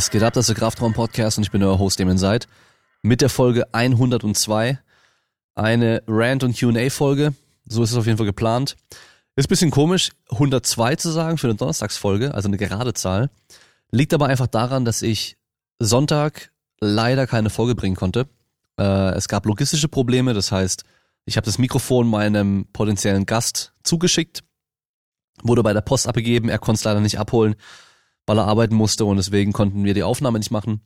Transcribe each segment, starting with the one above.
Was geht ab? Das ist der Kraftraum Podcast und ich bin euer Host, dem seid. Mit der Folge 102. Eine Rant- und Q&A-Folge. So ist es auf jeden Fall geplant. Ist ein bisschen komisch, 102 zu sagen für eine Donnerstagsfolge, also eine gerade Zahl. Liegt aber einfach daran, dass ich Sonntag leider keine Folge bringen konnte. Äh, es gab logistische Probleme, das heißt, ich habe das Mikrofon meinem potenziellen Gast zugeschickt, wurde bei der Post abgegeben, er konnte es leider nicht abholen weil er arbeiten musste und deswegen konnten wir die Aufnahme nicht machen.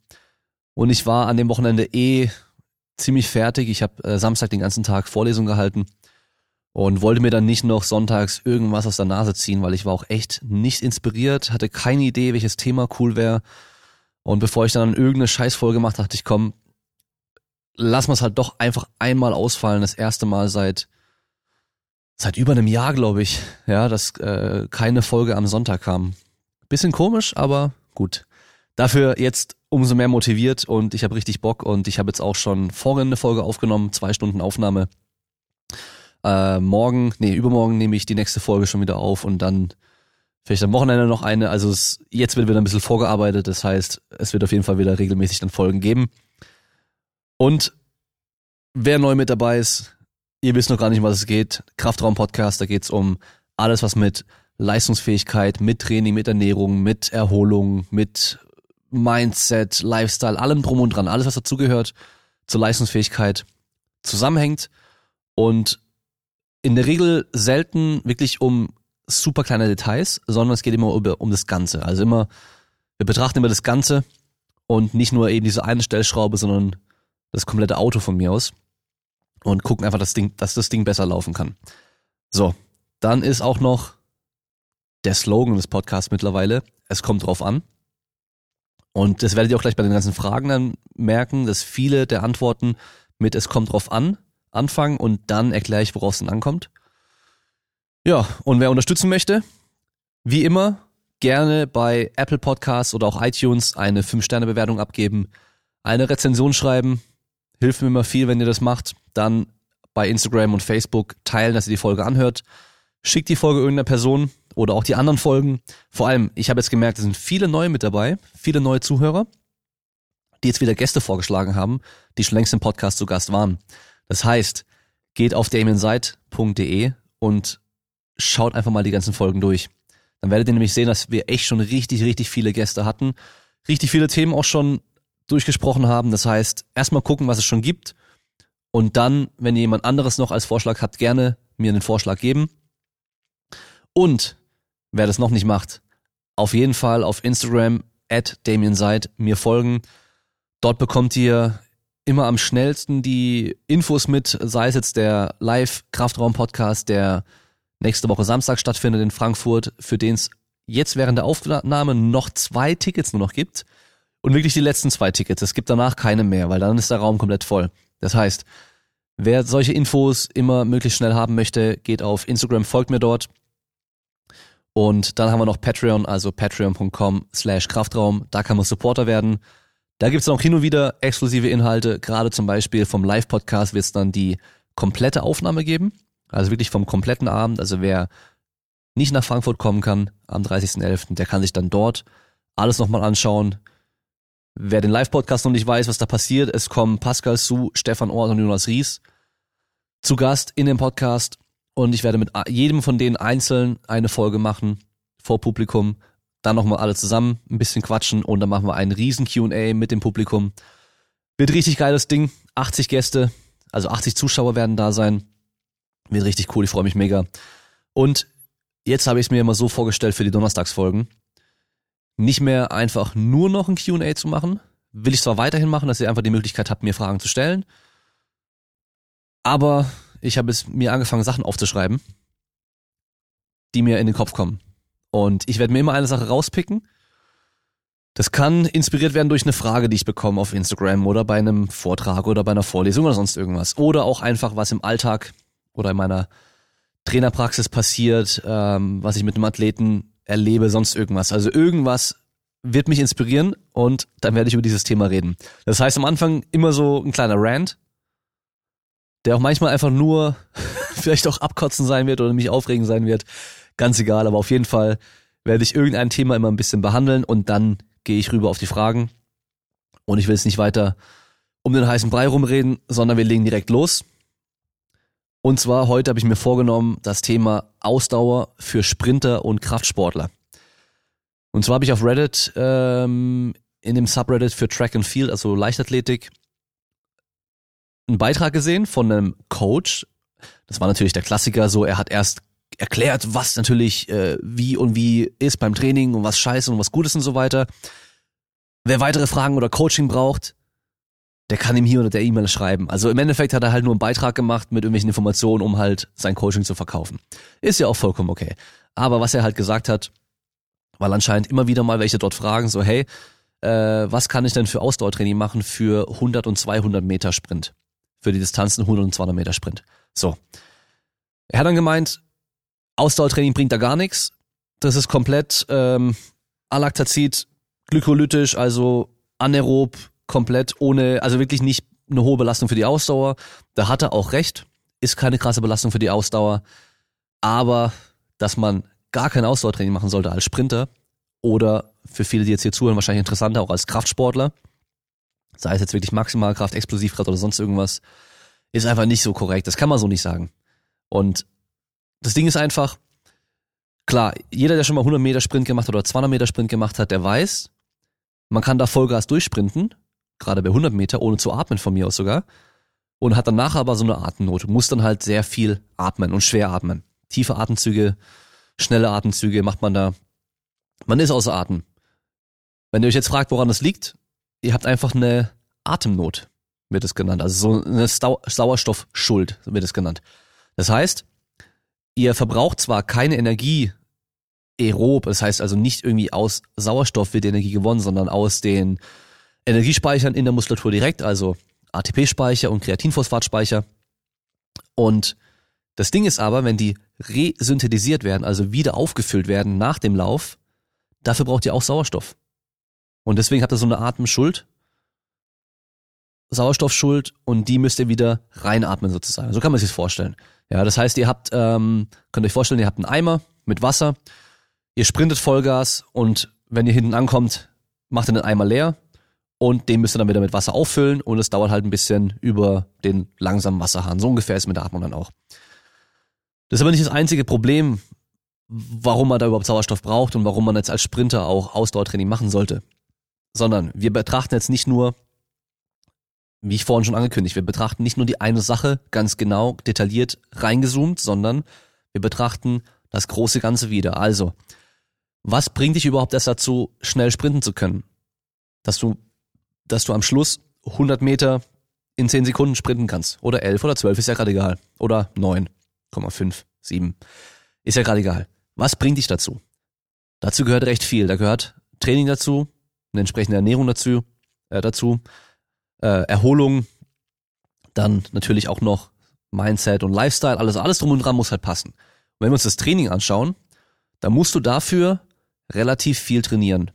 Und ich war an dem Wochenende eh ziemlich fertig. Ich habe äh, Samstag den ganzen Tag Vorlesung gehalten und wollte mir dann nicht noch sonntags irgendwas aus der Nase ziehen, weil ich war auch echt nicht inspiriert, hatte keine Idee, welches Thema cool wäre. Und bevor ich dann irgendeine Scheißfolge gemacht dachte ich, komm, lass mal es halt doch einfach einmal ausfallen. Das erste Mal seit seit über einem Jahr, glaube ich, ja, dass äh, keine Folge am Sonntag kam. Bisschen komisch, aber gut. Dafür jetzt umso mehr motiviert und ich habe richtig Bock und ich habe jetzt auch schon vorhin eine Folge aufgenommen, zwei Stunden Aufnahme. Äh, morgen, nee, übermorgen nehme ich die nächste Folge schon wieder auf und dann vielleicht am Wochenende noch eine. Also es, jetzt wird wieder ein bisschen vorgearbeitet, das heißt, es wird auf jeden Fall wieder regelmäßig dann Folgen geben. Und wer neu mit dabei ist, ihr wisst noch gar nicht, was es geht. Kraftraum Podcast, da geht's um alles, was mit Leistungsfähigkeit, mit Training, mit Ernährung, mit Erholung, mit Mindset, Lifestyle, allem drum und dran, alles was dazugehört zur Leistungsfähigkeit zusammenhängt und in der Regel selten wirklich um super kleine Details, sondern es geht immer um, um das Ganze. Also immer, wir betrachten immer das Ganze und nicht nur eben diese eine Stellschraube, sondern das komplette Auto von mir aus und gucken einfach, das Ding, dass das Ding besser laufen kann. So, dann ist auch noch der Slogan des Podcasts mittlerweile. Es kommt drauf an. Und das werdet ihr auch gleich bei den ganzen Fragen dann merken, dass viele der Antworten mit Es kommt drauf an anfangen und dann erkläre ich, worauf es denn ankommt. Ja, und wer unterstützen möchte, wie immer, gerne bei Apple Podcasts oder auch iTunes eine 5-Sterne-Bewertung abgeben, eine Rezension schreiben, hilft mir immer viel, wenn ihr das macht. Dann bei Instagram und Facebook teilen, dass ihr die Folge anhört. Schickt die Folge irgendeiner Person, oder auch die anderen Folgen. Vor allem, ich habe jetzt gemerkt, es sind viele neue mit dabei, viele neue Zuhörer, die jetzt wieder Gäste vorgeschlagen haben, die schon längst im Podcast zu Gast waren. Das heißt, geht auf damienseit.de und schaut einfach mal die ganzen Folgen durch. Dann werdet ihr nämlich sehen, dass wir echt schon richtig, richtig viele Gäste hatten, richtig viele Themen auch schon durchgesprochen haben. Das heißt, erstmal gucken, was es schon gibt und dann, wenn ihr jemand anderes noch als Vorschlag habt, gerne mir einen Vorschlag geben. Und wer das noch nicht macht, auf jeden Fall auf Instagram at Damien Seid mir folgen. Dort bekommt ihr immer am schnellsten die Infos mit, sei es jetzt der Live-Kraftraum-Podcast, der nächste Woche Samstag stattfindet in Frankfurt, für den es jetzt während der Aufnahme noch zwei Tickets nur noch gibt. Und wirklich die letzten zwei Tickets. Es gibt danach keine mehr, weil dann ist der Raum komplett voll. Das heißt, wer solche Infos immer möglichst schnell haben möchte, geht auf Instagram, folgt mir dort. Und dann haben wir noch Patreon, also patreon.com slash Kraftraum. Da kann man Supporter werden. Da gibt's noch hin und wieder exklusive Inhalte. Gerade zum Beispiel vom Live-Podcast wird es dann die komplette Aufnahme geben. Also wirklich vom kompletten Abend. Also wer nicht nach Frankfurt kommen kann am 30.11., der kann sich dann dort alles nochmal anschauen. Wer den Live-Podcast noch nicht weiß, was da passiert, es kommen Pascal Su, Stefan Ort und Jonas Ries zu Gast in dem Podcast und ich werde mit jedem von denen einzeln eine Folge machen vor Publikum. Dann nochmal alle zusammen ein bisschen quatschen und dann machen wir einen riesen Q&A mit dem Publikum. Wird richtig geiles Ding. 80 Gäste, also 80 Zuschauer werden da sein. Wird richtig cool, ich freue mich mega. Und jetzt habe ich es mir immer so vorgestellt für die Donnerstagsfolgen. Nicht mehr einfach nur noch ein Q&A zu machen. Will ich zwar weiterhin machen, dass ihr einfach die Möglichkeit habt, mir Fragen zu stellen. Aber ich habe es mir angefangen, Sachen aufzuschreiben, die mir in den Kopf kommen. Und ich werde mir immer eine Sache rauspicken. Das kann inspiriert werden durch eine Frage, die ich bekomme auf Instagram oder bei einem Vortrag oder bei einer Vorlesung oder sonst irgendwas. Oder auch einfach, was im Alltag oder in meiner Trainerpraxis passiert, ähm, was ich mit einem Athleten erlebe, sonst irgendwas. Also irgendwas wird mich inspirieren und dann werde ich über dieses Thema reden. Das heißt am Anfang immer so ein kleiner Rant, der auch manchmal einfach nur vielleicht auch abkotzen sein wird oder mich aufregen sein wird. Ganz egal, aber auf jeden Fall werde ich irgendein Thema immer ein bisschen behandeln und dann gehe ich rüber auf die Fragen. Und ich will jetzt nicht weiter um den heißen Brei rumreden, sondern wir legen direkt los. Und zwar heute habe ich mir vorgenommen, das Thema Ausdauer für Sprinter und Kraftsportler. Und zwar habe ich auf Reddit ähm, in dem Subreddit für Track and Field, also Leichtathletik, einen Beitrag gesehen von einem Coach. Das war natürlich der Klassiker, so er hat erst erklärt, was natürlich äh, wie und wie ist beim Training und was scheiße und was gut ist und so weiter. Wer weitere Fragen oder Coaching braucht, der kann ihm hier unter der E-Mail schreiben. Also im Endeffekt hat er halt nur einen Beitrag gemacht mit irgendwelchen Informationen, um halt sein Coaching zu verkaufen. Ist ja auch vollkommen okay. Aber was er halt gesagt hat, weil anscheinend immer wieder mal welche dort fragen, so hey, äh, was kann ich denn für Ausdauertraining machen für 100 und 200 Meter Sprint? Für die Distanzen 100 und 200 Meter Sprint. So. Er hat dann gemeint, Ausdauertraining bringt da gar nichts. Das ist komplett ähm, Alaktazid, glykolytisch, also anaerob, komplett ohne, also wirklich nicht eine hohe Belastung für die Ausdauer. Da hat er auch recht, ist keine krasse Belastung für die Ausdauer. Aber dass man gar kein Ausdauertraining machen sollte als Sprinter oder für viele, die jetzt hier zuhören, wahrscheinlich interessanter auch als Kraftsportler, sei es jetzt wirklich Maximalkraft, Explosivkraft oder sonst irgendwas, ist einfach nicht so korrekt. Das kann man so nicht sagen. Und das Ding ist einfach, klar, jeder, der schon mal 100 Meter Sprint gemacht hat oder 200 Meter Sprint gemacht hat, der weiß, man kann da Vollgas durchsprinten, gerade bei 100 Meter, ohne zu atmen von mir aus sogar, und hat danach aber so eine Atemnot, muss dann halt sehr viel atmen und schwer atmen. Tiefe Atemzüge, schnelle Atemzüge macht man da. Man ist außer Atem. Wenn ihr euch jetzt fragt, woran das liegt, ihr habt einfach eine Atemnot, wird es genannt. Also so eine Sau Sauerstoffschuld wird es genannt. Das heißt, ihr verbraucht zwar keine Energie aerob, das heißt also nicht irgendwie aus Sauerstoff wird die Energie gewonnen, sondern aus den Energiespeichern in der Muskulatur direkt, also ATP-Speicher und Kreatinphosphatspeicher. Und das Ding ist aber, wenn die resynthetisiert werden, also wieder aufgefüllt werden nach dem Lauf, dafür braucht ihr auch Sauerstoff. Und deswegen habt ihr so eine Atemschuld, Sauerstoffschuld und die müsst ihr wieder reinatmen sozusagen. So kann man sich das vorstellen. Ja, das heißt, ihr habt, ähm, könnt euch vorstellen, ihr habt einen Eimer mit Wasser, ihr sprintet Vollgas und wenn ihr hinten ankommt, macht ihr den Eimer leer und den müsst ihr dann wieder mit Wasser auffüllen und es dauert halt ein bisschen über den langsamen Wasserhahn. So ungefähr ist mit der Atmung dann auch. Das ist aber nicht das einzige Problem, warum man da überhaupt Sauerstoff braucht und warum man jetzt als Sprinter auch Ausdauertraining machen sollte. Sondern wir betrachten jetzt nicht nur wie ich vorhin schon angekündigt, wir betrachten nicht nur die eine Sache ganz genau, detailliert reingezoomt, sondern wir betrachten das große Ganze wieder. Also, was bringt dich überhaupt erst dazu, schnell sprinten zu können? Dass du, dass du am Schluss 100 Meter in 10 Sekunden sprinten kannst. Oder 11 oder 12, ist ja gerade egal. Oder 9,5, 7. Ist ja gerade egal. Was bringt dich dazu? Dazu gehört recht viel. Da gehört Training dazu, eine entsprechende Ernährung dazu, äh, dazu äh, Erholung, dann natürlich auch noch Mindset und Lifestyle, alles, alles drum und dran muss halt passen. Und wenn wir uns das Training anschauen, dann musst du dafür relativ viel trainieren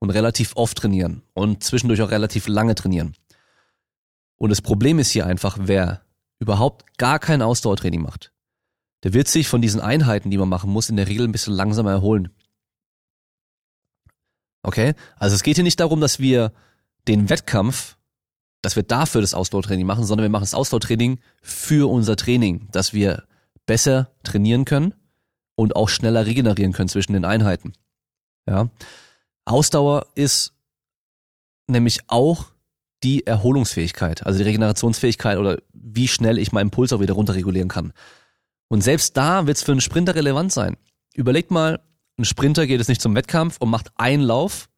und relativ oft trainieren und zwischendurch auch relativ lange trainieren. Und das Problem ist hier einfach, wer überhaupt gar kein Ausdauertraining macht, der wird sich von diesen Einheiten, die man machen muss, in der Regel ein bisschen langsamer erholen. Okay? Also es geht hier nicht darum, dass wir den Wettkampf dass wir dafür das Ausdauertraining machen, sondern wir machen das Ausdauertraining für unser Training, dass wir besser trainieren können und auch schneller regenerieren können zwischen den Einheiten. Ja. Ausdauer ist nämlich auch die Erholungsfähigkeit, also die Regenerationsfähigkeit oder wie schnell ich meinen Puls auch wieder runterregulieren kann. Und selbst da wird es für einen Sprinter relevant sein. Überlegt mal, ein Sprinter geht es nicht zum Wettkampf und macht einen Lauf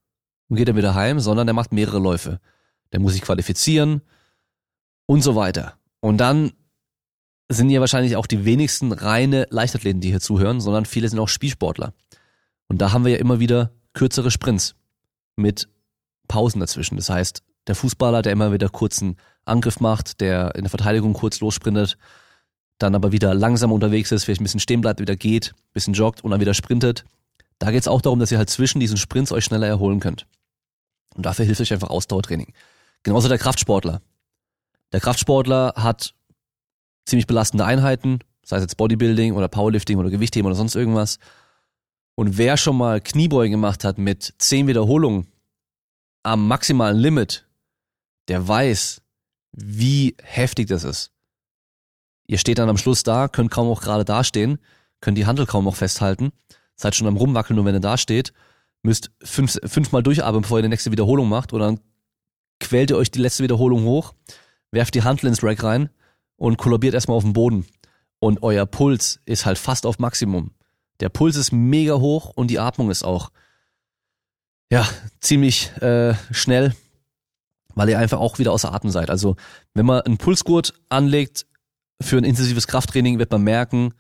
und geht dann wieder heim, sondern er macht mehrere Läufe der muss sich qualifizieren und so weiter. Und dann sind ja wahrscheinlich auch die wenigsten reine Leichtathleten, die hier zuhören, sondern viele sind auch Spielsportler. Und da haben wir ja immer wieder kürzere Sprints mit Pausen dazwischen. Das heißt, der Fußballer, der immer wieder kurzen Angriff macht, der in der Verteidigung kurz lossprintet, dann aber wieder langsam unterwegs ist, vielleicht ein bisschen stehen bleibt, wieder geht, ein bisschen joggt und dann wieder sprintet. Da geht es auch darum, dass ihr halt zwischen diesen Sprints euch schneller erholen könnt. Und dafür hilft euch einfach Ausdauertraining. Genauso der Kraftsportler. Der Kraftsportler hat ziemlich belastende Einheiten, sei es jetzt Bodybuilding oder Powerlifting oder Gewichtheben oder sonst irgendwas. Und wer schon mal Kniebeugen gemacht hat mit zehn Wiederholungen am maximalen Limit, der weiß, wie heftig das ist. Ihr steht dann am Schluss da, könnt kaum auch gerade dastehen, könnt die Handel kaum noch festhalten, seid schon am rumwackeln, nur wenn ihr da steht, müsst fünf, fünfmal durchatmen, bevor ihr die nächste Wiederholung macht, oder dann quält ihr euch die letzte Wiederholung hoch, werft die Handel ins Rack rein und kollabiert erstmal auf den Boden. Und euer Puls ist halt fast auf Maximum. Der Puls ist mega hoch und die Atmung ist auch ja ziemlich äh, schnell, weil ihr einfach auch wieder außer Atem seid. Also wenn man einen Pulsgurt anlegt für ein intensives Krafttraining, wird man merken,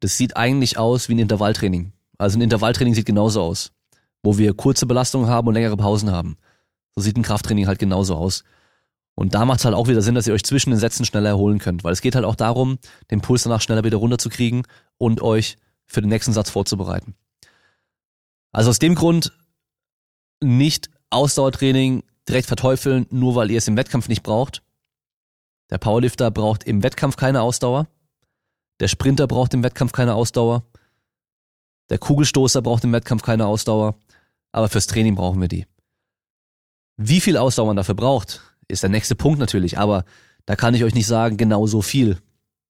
das sieht eigentlich aus wie ein Intervalltraining. Also ein Intervalltraining sieht genauso aus, wo wir kurze Belastungen haben und längere Pausen haben. So sieht ein Krafttraining halt genauso aus. Und da macht es halt auch wieder Sinn, dass ihr euch zwischen den Sätzen schneller erholen könnt, weil es geht halt auch darum, den Puls danach schneller wieder runterzukriegen und euch für den nächsten Satz vorzubereiten. Also aus dem Grund nicht Ausdauertraining direkt verteufeln, nur weil ihr es im Wettkampf nicht braucht. Der Powerlifter braucht im Wettkampf keine Ausdauer. Der Sprinter braucht im Wettkampf keine Ausdauer. Der Kugelstoßer braucht im Wettkampf keine Ausdauer. Aber fürs Training brauchen wir die. Wie viel Ausdauer man dafür braucht, ist der nächste Punkt natürlich. Aber da kann ich euch nicht sagen, genau so viel.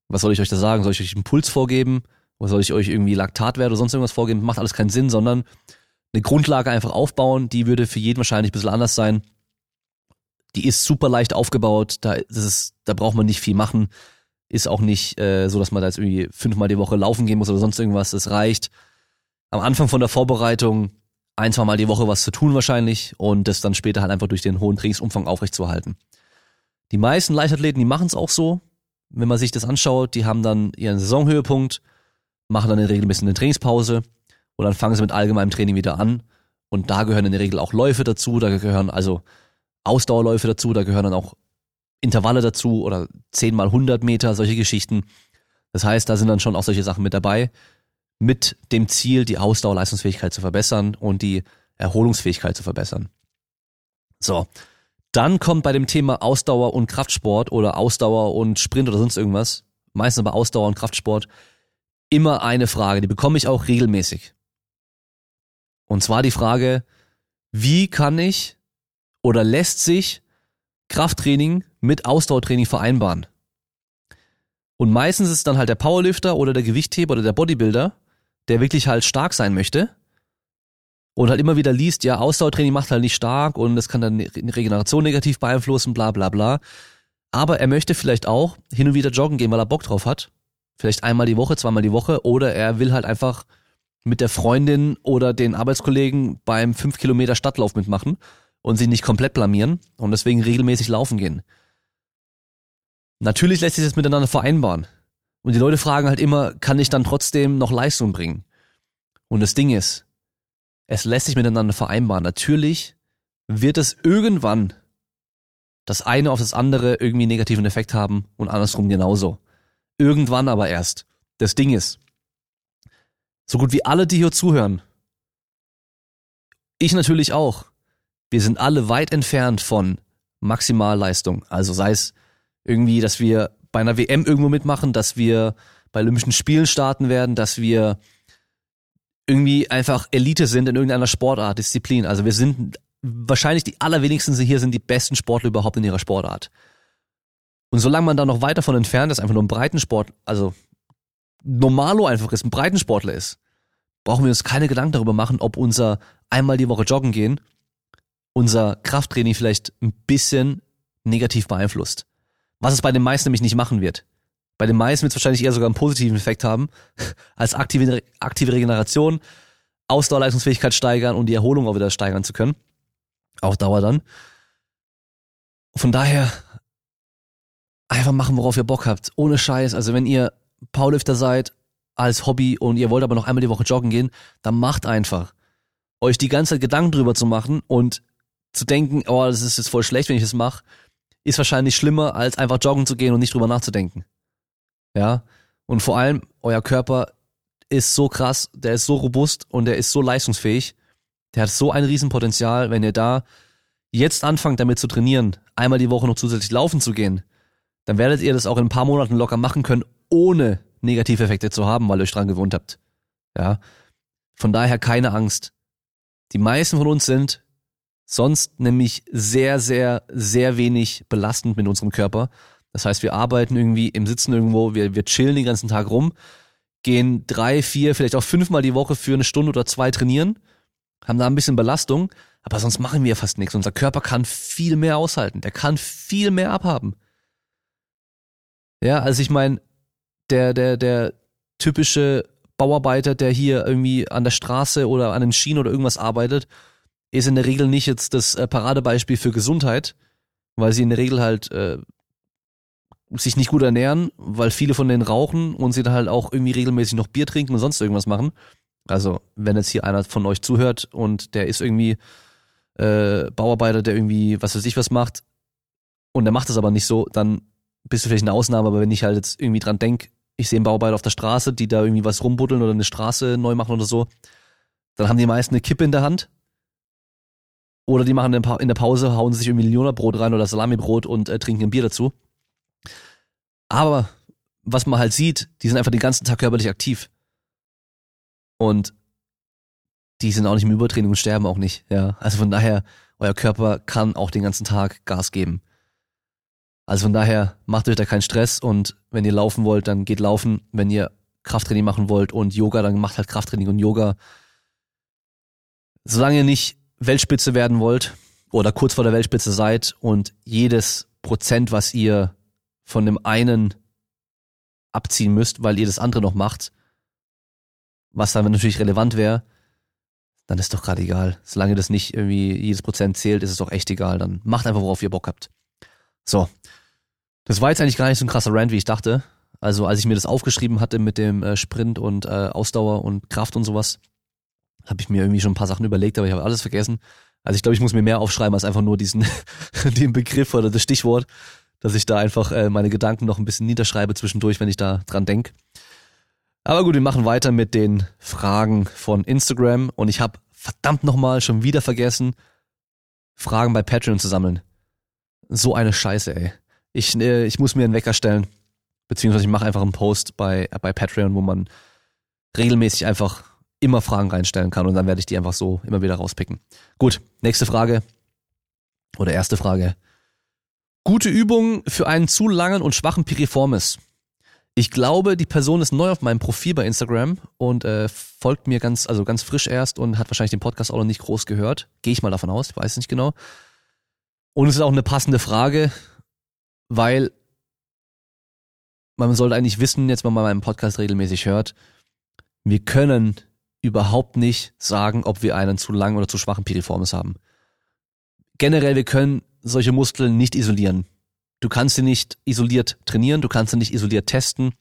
Was soll ich euch da sagen? Soll ich euch einen Puls vorgeben? Oder soll ich euch irgendwie Laktatwert oder sonst irgendwas vorgeben? Macht alles keinen Sinn, sondern eine Grundlage einfach aufbauen, die würde für jeden wahrscheinlich ein bisschen anders sein. Die ist super leicht aufgebaut, da, das ist, da braucht man nicht viel machen. Ist auch nicht äh, so, dass man da jetzt irgendwie fünfmal die Woche laufen gehen muss oder sonst irgendwas. Das reicht. Am Anfang von der Vorbereitung ein, zwei Mal die Woche was zu tun wahrscheinlich und das dann später halt einfach durch den hohen Trainingsumfang aufrechtzuerhalten. Die meisten Leichtathleten, die machen es auch so. Wenn man sich das anschaut, die haben dann ihren Saisonhöhepunkt, machen dann in der Regel ein bisschen eine Trainingspause und dann fangen sie mit allgemeinem Training wieder an. Und da gehören in der Regel auch Läufe dazu, da gehören also Ausdauerläufe dazu, da gehören dann auch Intervalle dazu oder 10 mal 100 Meter, solche Geschichten. Das heißt, da sind dann schon auch solche Sachen mit dabei, mit dem Ziel, die Ausdauerleistungsfähigkeit zu verbessern und die Erholungsfähigkeit zu verbessern. So. Dann kommt bei dem Thema Ausdauer und Kraftsport oder Ausdauer und Sprint oder sonst irgendwas, meistens aber Ausdauer und Kraftsport, immer eine Frage, die bekomme ich auch regelmäßig. Und zwar die Frage, wie kann ich oder lässt sich Krafttraining mit Ausdauertraining vereinbaren? Und meistens ist dann halt der Powerlifter oder der Gewichtheber oder der Bodybuilder, der wirklich halt stark sein möchte und halt immer wieder liest, ja, Ausdauertraining macht halt nicht stark und das kann dann Regeneration negativ beeinflussen, bla bla bla. Aber er möchte vielleicht auch hin und wieder joggen gehen, weil er Bock drauf hat Vielleicht einmal die Woche, zweimal die Woche. Oder er will halt einfach mit der Freundin oder den Arbeitskollegen beim 5 Kilometer Stadtlauf mitmachen und sich nicht komplett blamieren und deswegen regelmäßig laufen gehen. Natürlich lässt sich das miteinander vereinbaren. Und die Leute fragen halt immer, kann ich dann trotzdem noch Leistung bringen? Und das Ding ist, es lässt sich miteinander vereinbaren. Natürlich wird es irgendwann das eine auf das andere irgendwie negativen Effekt haben und andersrum genauso. Irgendwann aber erst. Das Ding ist, so gut wie alle, die hier zuhören, ich natürlich auch, wir sind alle weit entfernt von Maximalleistung. Also sei es irgendwie, dass wir bei einer WM irgendwo mitmachen, dass wir bei Olympischen Spielen starten werden, dass wir irgendwie einfach Elite sind in irgendeiner Sportart, Disziplin. Also wir sind wahrscheinlich die allerwenigsten hier sind die besten Sportler überhaupt in ihrer Sportart. Und solange man da noch weit davon entfernt ist, einfach nur ein Breitensport, also Normalo einfach ist, ein Breitensportler ist, brauchen wir uns keine Gedanken darüber machen, ob unser einmal die Woche joggen gehen unser Krafttraining vielleicht ein bisschen negativ beeinflusst. Was es bei den meisten nämlich nicht machen wird. Bei den meisten wird es wahrscheinlich eher sogar einen positiven Effekt haben, als aktive, aktive Regeneration, Ausdauerleistungsfähigkeit steigern und die Erholung auch wieder steigern zu können. Auch Dauer dann. Von daher einfach machen, worauf ihr Bock habt. Ohne Scheiß. Also wenn ihr Powerlifter seid als Hobby und ihr wollt aber noch einmal die Woche joggen gehen, dann macht einfach. Euch die ganze Zeit Gedanken drüber zu machen und zu denken, oh, das ist jetzt voll schlecht, wenn ich das mache, ist wahrscheinlich schlimmer, als einfach joggen zu gehen und nicht drüber nachzudenken. Ja. Und vor allem, euer Körper ist so krass, der ist so robust und der ist so leistungsfähig. Der hat so ein Riesenpotenzial, wenn ihr da jetzt anfangt damit zu trainieren, einmal die Woche noch zusätzlich laufen zu gehen, dann werdet ihr das auch in ein paar Monaten locker machen können, ohne Negativeffekte zu haben, weil ihr euch dran gewohnt habt. Ja. Von daher keine Angst. Die meisten von uns sind sonst nämlich sehr, sehr, sehr wenig belastend mit unserem Körper. Das heißt, wir arbeiten irgendwie im Sitzen irgendwo, wir, wir chillen den ganzen Tag rum, gehen drei, vier, vielleicht auch fünfmal die Woche für eine Stunde oder zwei trainieren, haben da ein bisschen Belastung, aber sonst machen wir fast nichts. Unser Körper kann viel mehr aushalten, der kann viel mehr abhaben. Ja, also ich meine, der, der, der typische Bauarbeiter, der hier irgendwie an der Straße oder an den Schienen oder irgendwas arbeitet, ist in der Regel nicht jetzt das äh, Paradebeispiel für Gesundheit, weil sie in der Regel halt äh, sich nicht gut ernähren, weil viele von denen rauchen und sie dann halt auch irgendwie regelmäßig noch Bier trinken und sonst irgendwas machen. Also wenn jetzt hier einer von euch zuhört und der ist irgendwie äh, Bauarbeiter, der irgendwie was weiß ich was macht und der macht das aber nicht so, dann bist du vielleicht eine Ausnahme, aber wenn ich halt jetzt irgendwie dran denk, ich sehe einen Bauarbeiter auf der Straße, die da irgendwie was rumbuddeln oder eine Straße neu machen oder so, dann haben die meisten eine Kippe in der Hand. Oder die machen in der Pause, hauen sich irgendwie Millionerbrot rein oder Salamibrot und äh, trinken ein Bier dazu. Aber was man halt sieht, die sind einfach den ganzen Tag körperlich aktiv. Und die sind auch nicht im Übertraining und sterben auch nicht. Ja, also von daher, euer Körper kann auch den ganzen Tag Gas geben. Also von daher macht euch da keinen Stress und wenn ihr laufen wollt, dann geht laufen. Wenn ihr Krafttraining machen wollt und Yoga, dann macht halt Krafttraining und Yoga. Solange ihr nicht Weltspitze werden wollt oder kurz vor der Weltspitze seid und jedes Prozent, was ihr von dem einen abziehen müsst, weil ihr das andere noch macht, was dann natürlich relevant wäre, dann ist doch gerade egal. Solange das nicht irgendwie jedes Prozent zählt, ist es doch echt egal. Dann macht einfach, worauf ihr Bock habt. So. Das war jetzt eigentlich gar nicht so ein krasser Rant, wie ich dachte. Also als ich mir das aufgeschrieben hatte mit dem äh, Sprint und äh, Ausdauer und Kraft und sowas, habe ich mir irgendwie schon ein paar Sachen überlegt, aber ich habe alles vergessen. Also ich glaube, ich muss mir mehr aufschreiben als einfach nur diesen den Begriff oder das Stichwort, dass ich da einfach äh, meine Gedanken noch ein bisschen niederschreibe zwischendurch, wenn ich da dran denk. Aber gut, wir machen weiter mit den Fragen von Instagram und ich habe verdammt nochmal schon wieder vergessen, Fragen bei Patreon zu sammeln. So eine Scheiße, ey. Ich, äh, ich muss mir einen Wecker stellen, beziehungsweise ich mache einfach einen Post bei, bei Patreon, wo man regelmäßig einfach immer Fragen reinstellen kann und dann werde ich die einfach so immer wieder rauspicken. Gut, nächste Frage oder erste Frage. Gute Übung für einen zu langen und schwachen Piriformis. Ich glaube, die Person ist neu auf meinem Profil bei Instagram und äh, folgt mir ganz, also ganz frisch erst und hat wahrscheinlich den Podcast auch noch nicht groß gehört. Gehe ich mal davon aus, weiß nicht genau. Und es ist auch eine passende Frage, weil man sollte eigentlich wissen, jetzt wenn man meinen Podcast regelmäßig hört, wir können überhaupt nicht sagen, ob wir einen zu langen oder zu schwachen Piriformis haben. Generell, wir können solche Muskeln nicht isolieren. Du kannst sie nicht isoliert trainieren, du kannst sie nicht isoliert testen.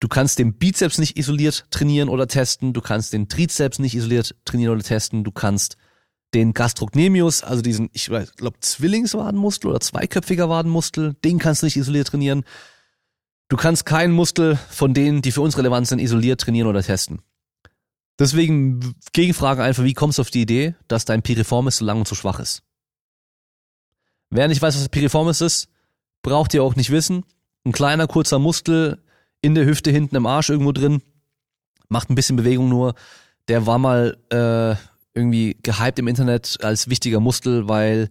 Du kannst den Bizeps nicht isoliert trainieren oder testen, du kannst den Trizeps nicht isoliert trainieren oder testen, du kannst den Gastrocnemius, also diesen, ich glaube, Zwillingswadenmuskel oder zweiköpfiger Wadenmuskel, den kannst du nicht isoliert trainieren. Du kannst keinen Muskel von denen, die für uns relevant sind, isoliert trainieren oder testen. Deswegen Gegenfrage einfach, wie kommst du auf die Idee, dass dein Piriformis so lang und so schwach ist? Wer nicht weiß, was Piriformis ist, braucht ihr auch nicht wissen. Ein kleiner, kurzer Muskel in der Hüfte hinten im Arsch irgendwo drin, macht ein bisschen Bewegung nur. Der war mal äh, irgendwie gehypt im Internet als wichtiger Muskel, weil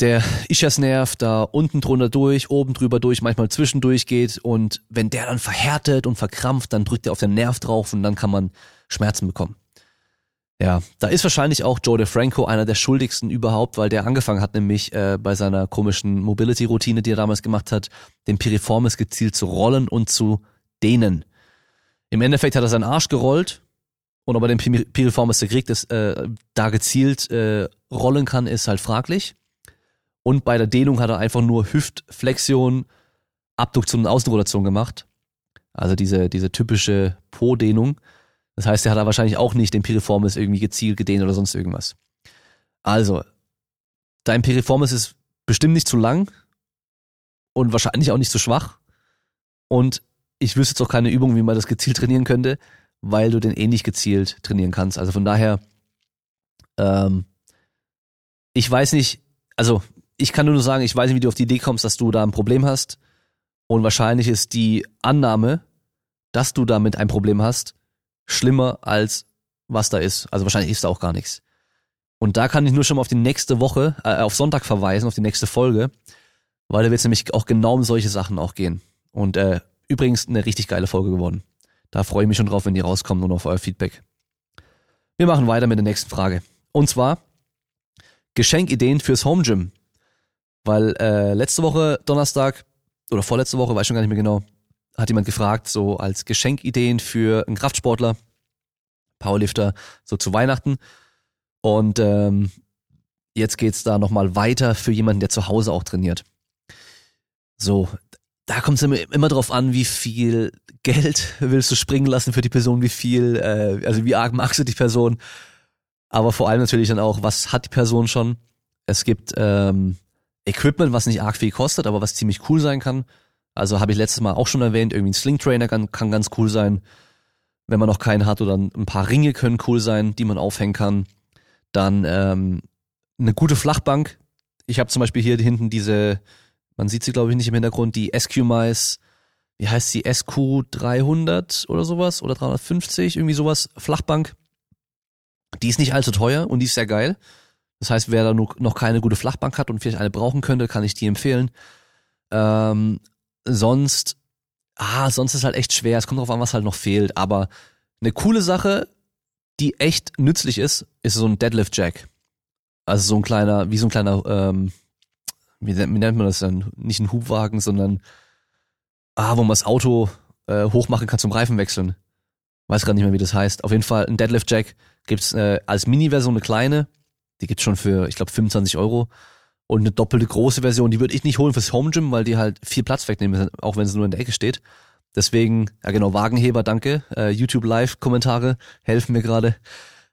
der Ischiasnerv da unten drunter durch, oben drüber durch, manchmal zwischendurch geht und wenn der dann verhärtet und verkrampft, dann drückt er auf den Nerv drauf und dann kann man Schmerzen bekommen. Ja, da ist wahrscheinlich auch Joe DeFranco einer der schuldigsten überhaupt, weil der angefangen hat nämlich äh, bei seiner komischen Mobility-Routine, die er damals gemacht hat, den Piriformis gezielt zu rollen und zu dehnen. Im Endeffekt hat er seinen Arsch gerollt und ob er den Piriformis gekriegt ist, äh, da gezielt äh, rollen kann, ist halt fraglich. Und bei der Dehnung hat er einfach nur Hüftflexion, Abduktion und Außenrotation gemacht. Also diese, diese typische Po-Dehnung. Das heißt, er hat da wahrscheinlich auch nicht den Piriformis irgendwie gezielt gedehnt oder sonst irgendwas. Also, dein Piriformis ist bestimmt nicht zu lang und wahrscheinlich auch nicht zu schwach. Und ich wüsste jetzt auch keine Übung, wie man das gezielt trainieren könnte, weil du den eh nicht gezielt trainieren kannst. Also von daher, ähm, ich weiß nicht, also ich kann nur sagen, ich weiß nicht, wie du auf die Idee kommst, dass du da ein Problem hast. Und wahrscheinlich ist die Annahme, dass du damit ein Problem hast, schlimmer als was da ist. Also wahrscheinlich ist da auch gar nichts. Und da kann ich nur schon mal auf die nächste Woche, äh, auf Sonntag verweisen, auf die nächste Folge, weil da wird es nämlich auch genau um solche Sachen auch gehen. Und äh, übrigens eine richtig geile Folge geworden. Da freue ich mich schon drauf, wenn die rauskommt und auf euer Feedback. Wir machen weiter mit der nächsten Frage. Und zwar Geschenkideen fürs Home Gym. Weil äh, letzte Woche Donnerstag oder vorletzte Woche, weiß schon gar nicht mehr genau, hat jemand gefragt, so als Geschenkideen für einen Kraftsportler, Powerlifter, so zu Weihnachten. Und ähm, jetzt geht's da nochmal weiter für jemanden, der zu Hause auch trainiert. So, da kommt es immer, immer drauf an, wie viel Geld willst du springen lassen für die Person, wie viel, äh, also wie arg magst du die Person. Aber vor allem natürlich dann auch, was hat die Person schon? Es gibt ähm, Equipment, was nicht arg viel kostet, aber was ziemlich cool sein kann. Also habe ich letztes Mal auch schon erwähnt, irgendwie ein Sling Trainer kann, kann ganz cool sein. Wenn man noch keinen hat oder ein paar Ringe können cool sein, die man aufhängen kann. Dann ähm, eine gute Flachbank. Ich habe zum Beispiel hier hinten diese, man sieht sie glaube ich nicht im Hintergrund, die SQ-Mice, wie heißt sie, SQ300 oder sowas oder 350, irgendwie sowas, Flachbank. Die ist nicht allzu teuer und die ist sehr geil. Das heißt, wer da noch keine gute Flachbank hat und vielleicht eine brauchen könnte, kann ich die empfehlen. Ähm, sonst, ah, sonst ist halt echt schwer. Es kommt drauf an, was halt noch fehlt. Aber eine coole Sache, die echt nützlich ist, ist so ein Deadlift Jack. Also so ein kleiner, wie so ein kleiner, ähm, wie, nennt man das denn? Nicht ein Hubwagen, sondern ah, wo man das Auto äh, hochmachen kann zum Reifen wechseln. Weiß gar nicht mehr, wie das heißt. Auf jeden Fall ein Deadlift Jack gibt's äh, als Mini-Version eine kleine. Die gibt's schon für, ich glaube, 25 Euro. Und eine doppelte große Version, die würde ich nicht holen fürs Home Gym, weil die halt viel Platz wegnehmen, auch wenn es nur in der Ecke steht. Deswegen, ja genau, Wagenheber, danke. Äh, YouTube Live-Kommentare helfen mir gerade.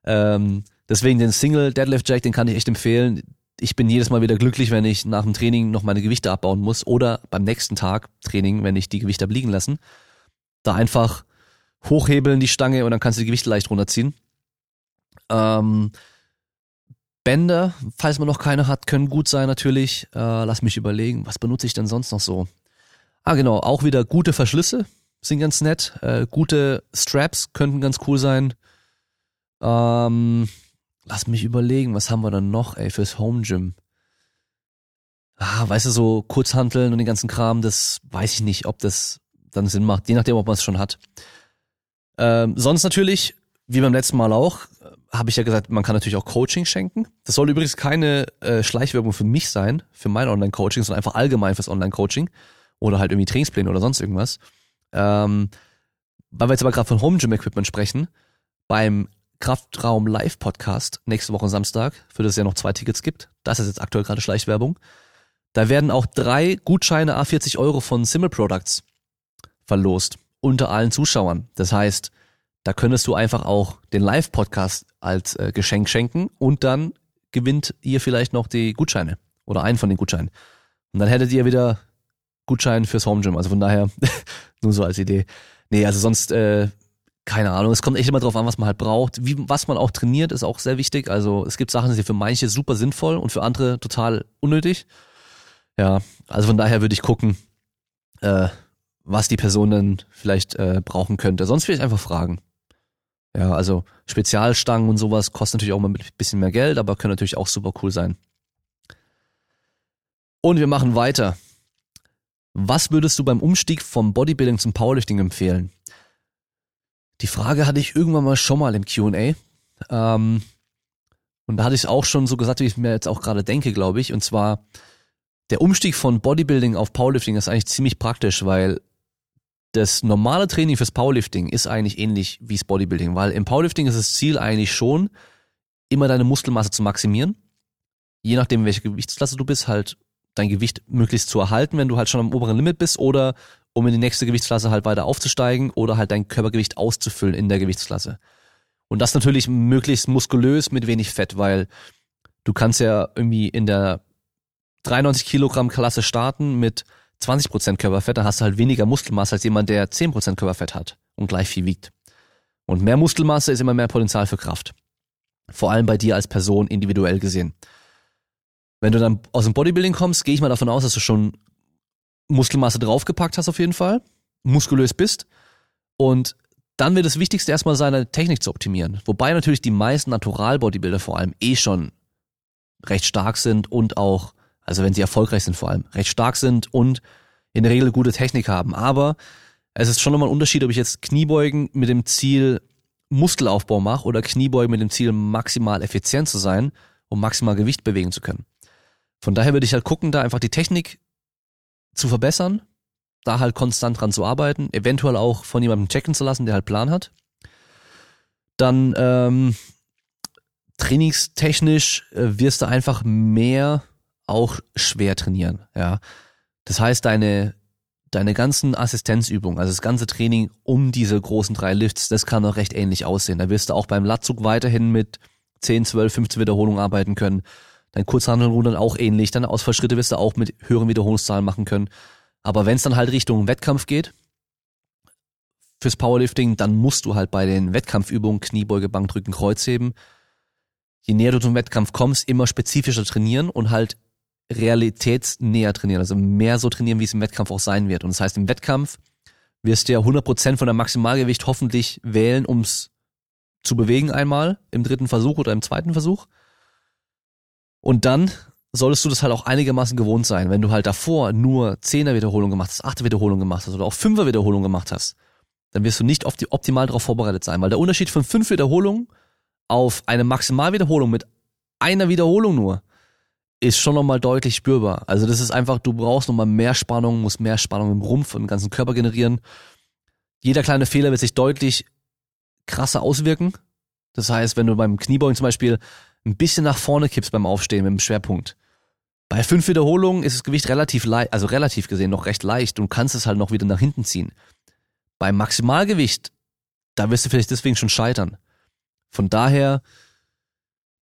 Ähm, deswegen den Single Deadlift Jack, den kann ich echt empfehlen. Ich bin jedes Mal wieder glücklich, wenn ich nach dem Training noch meine Gewichte abbauen muss oder beim nächsten Tag Training, wenn ich die Gewichte abliegen lassen. Da einfach hochhebeln die Stange und dann kannst du die Gewichte leicht runterziehen. Ähm, Bänder, falls man noch keine hat, können gut sein natürlich. Äh, lass mich überlegen, was benutze ich denn sonst noch so? Ah genau, auch wieder gute Verschlüsse sind ganz nett. Äh, gute Straps könnten ganz cool sein. Ähm, lass mich überlegen, was haben wir dann noch, ey, fürs Home Gym? Ah, weißt du, so Kurzhanteln und den ganzen Kram, das weiß ich nicht, ob das dann Sinn macht, je nachdem, ob man es schon hat. Ähm, sonst natürlich, wie beim letzten Mal auch, habe ich ja gesagt, man kann natürlich auch Coaching schenken. Das soll übrigens keine äh, Schleichwerbung für mich sein, für mein Online-Coaching, sondern einfach allgemein fürs Online-Coaching oder halt irgendwie Trainingspläne oder sonst irgendwas. Ähm, weil wir jetzt aber gerade von Home Gym Equipment sprechen, beim Kraftraum Live Podcast nächste Woche Samstag, für das es ja noch zwei Tickets gibt, das ist jetzt aktuell gerade Schleichwerbung, da werden auch drei Gutscheine A40 Euro von Simmel Products verlost unter allen Zuschauern. Das heißt, da könntest du einfach auch den Live-Podcast als äh, Geschenk schenken und dann gewinnt ihr vielleicht noch die Gutscheine oder einen von den Gutscheinen. Und dann hättet ihr wieder Gutschein fürs Home Gym. Also von daher, nur so als Idee. Nee, also sonst, äh, keine Ahnung. Es kommt echt immer drauf an, was man halt braucht. Wie, was man auch trainiert, ist auch sehr wichtig. Also es gibt Sachen, die sind für manche super sinnvoll und für andere total unnötig. Ja, also von daher würde ich gucken, äh, was die Person dann vielleicht äh, brauchen könnte. Sonst will ich einfach fragen. Ja, also Spezialstangen und sowas kosten natürlich auch mal ein bisschen mehr Geld, aber können natürlich auch super cool sein. Und wir machen weiter. Was würdest du beim Umstieg vom Bodybuilding zum Powerlifting empfehlen? Die Frage hatte ich irgendwann mal schon mal im Q&A. Ähm, und da hatte ich es auch schon so gesagt, wie ich mir jetzt auch gerade denke, glaube ich. Und zwar, der Umstieg von Bodybuilding auf Powerlifting ist eigentlich ziemlich praktisch, weil das normale Training fürs Powerlifting ist eigentlich ähnlich wie das Bodybuilding, weil im Powerlifting ist das Ziel eigentlich schon, immer deine Muskelmasse zu maximieren. Je nachdem, welche Gewichtsklasse du bist, halt dein Gewicht möglichst zu erhalten, wenn du halt schon am oberen Limit bist oder um in die nächste Gewichtsklasse halt weiter aufzusteigen oder halt dein Körpergewicht auszufüllen in der Gewichtsklasse. Und das natürlich möglichst muskulös mit wenig Fett, weil du kannst ja irgendwie in der 93 Kilogramm Klasse starten mit 20% Körperfett, dann hast du halt weniger Muskelmasse als jemand, der 10% Körperfett hat und gleich viel wiegt. Und mehr Muskelmasse ist immer mehr Potenzial für Kraft. Vor allem bei dir als Person individuell gesehen. Wenn du dann aus dem Bodybuilding kommst, gehe ich mal davon aus, dass du schon Muskelmasse draufgepackt hast auf jeden Fall, muskulös bist und Dann wird das Wichtigste erstmal seine Technik zu optimieren. Wobei natürlich die meisten Natural-Bodybuilder vor allem eh schon recht stark sind und auch, also wenn sie erfolgreich sind vor allem, recht stark sind und in der Regel gute Technik haben. Aber es ist schon nochmal ein Unterschied, ob ich jetzt Kniebeugen mit dem Ziel Muskelaufbau mache oder Kniebeugen mit dem Ziel maximal effizient zu sein, um maximal Gewicht bewegen zu können. Von daher würde ich halt gucken, da einfach die Technik zu verbessern, da halt konstant dran zu arbeiten, eventuell auch von jemandem checken zu lassen, der halt Plan hat. Dann ähm, trainingstechnisch äh, wirst du einfach mehr auch schwer trainieren, ja. Das heißt, deine deine ganzen Assistenzübungen, also das ganze Training um diese großen drei Lifts, das kann auch recht ähnlich aussehen. Da wirst du auch beim Latzug weiterhin mit 10, 12, 15 Wiederholungen arbeiten können. Dein Kurzhandelrudern auch ähnlich. Deine Ausfallschritte wirst du auch mit höheren Wiederholungszahlen machen können. Aber wenn es dann halt Richtung Wettkampf geht, fürs Powerlifting, dann musst du halt bei den Wettkampfübungen Kniebeuge, Bankdrücken, Kreuzheben, je näher du zum Wettkampf kommst, immer spezifischer trainieren und halt realitätsnäher trainieren, also mehr so trainieren, wie es im Wettkampf auch sein wird. Und das heißt, im Wettkampf wirst du ja 100% von der Maximalgewicht hoffentlich wählen, ums zu bewegen einmal im dritten Versuch oder im zweiten Versuch. Und dann solltest du das halt auch einigermaßen gewohnt sein. Wenn du halt davor nur 10er Wiederholung gemacht hast, 8er Wiederholung gemacht hast oder auch 5er Wiederholung gemacht hast, dann wirst du nicht optimal darauf vorbereitet sein, weil der Unterschied von 5 Wiederholungen auf eine Maximalwiederholung mit einer Wiederholung nur ist schon nochmal deutlich spürbar. Also das ist einfach, du brauchst nochmal mehr Spannung, musst mehr Spannung im Rumpf und im ganzen Körper generieren. Jeder kleine Fehler wird sich deutlich krasser auswirken. Das heißt, wenn du beim Kniebeugen zum Beispiel ein bisschen nach vorne kippst beim Aufstehen mit dem Schwerpunkt. Bei fünf Wiederholungen ist das Gewicht relativ leicht, also relativ gesehen noch recht leicht und kannst es halt noch wieder nach hinten ziehen. Beim Maximalgewicht, da wirst du vielleicht deswegen schon scheitern. Von daher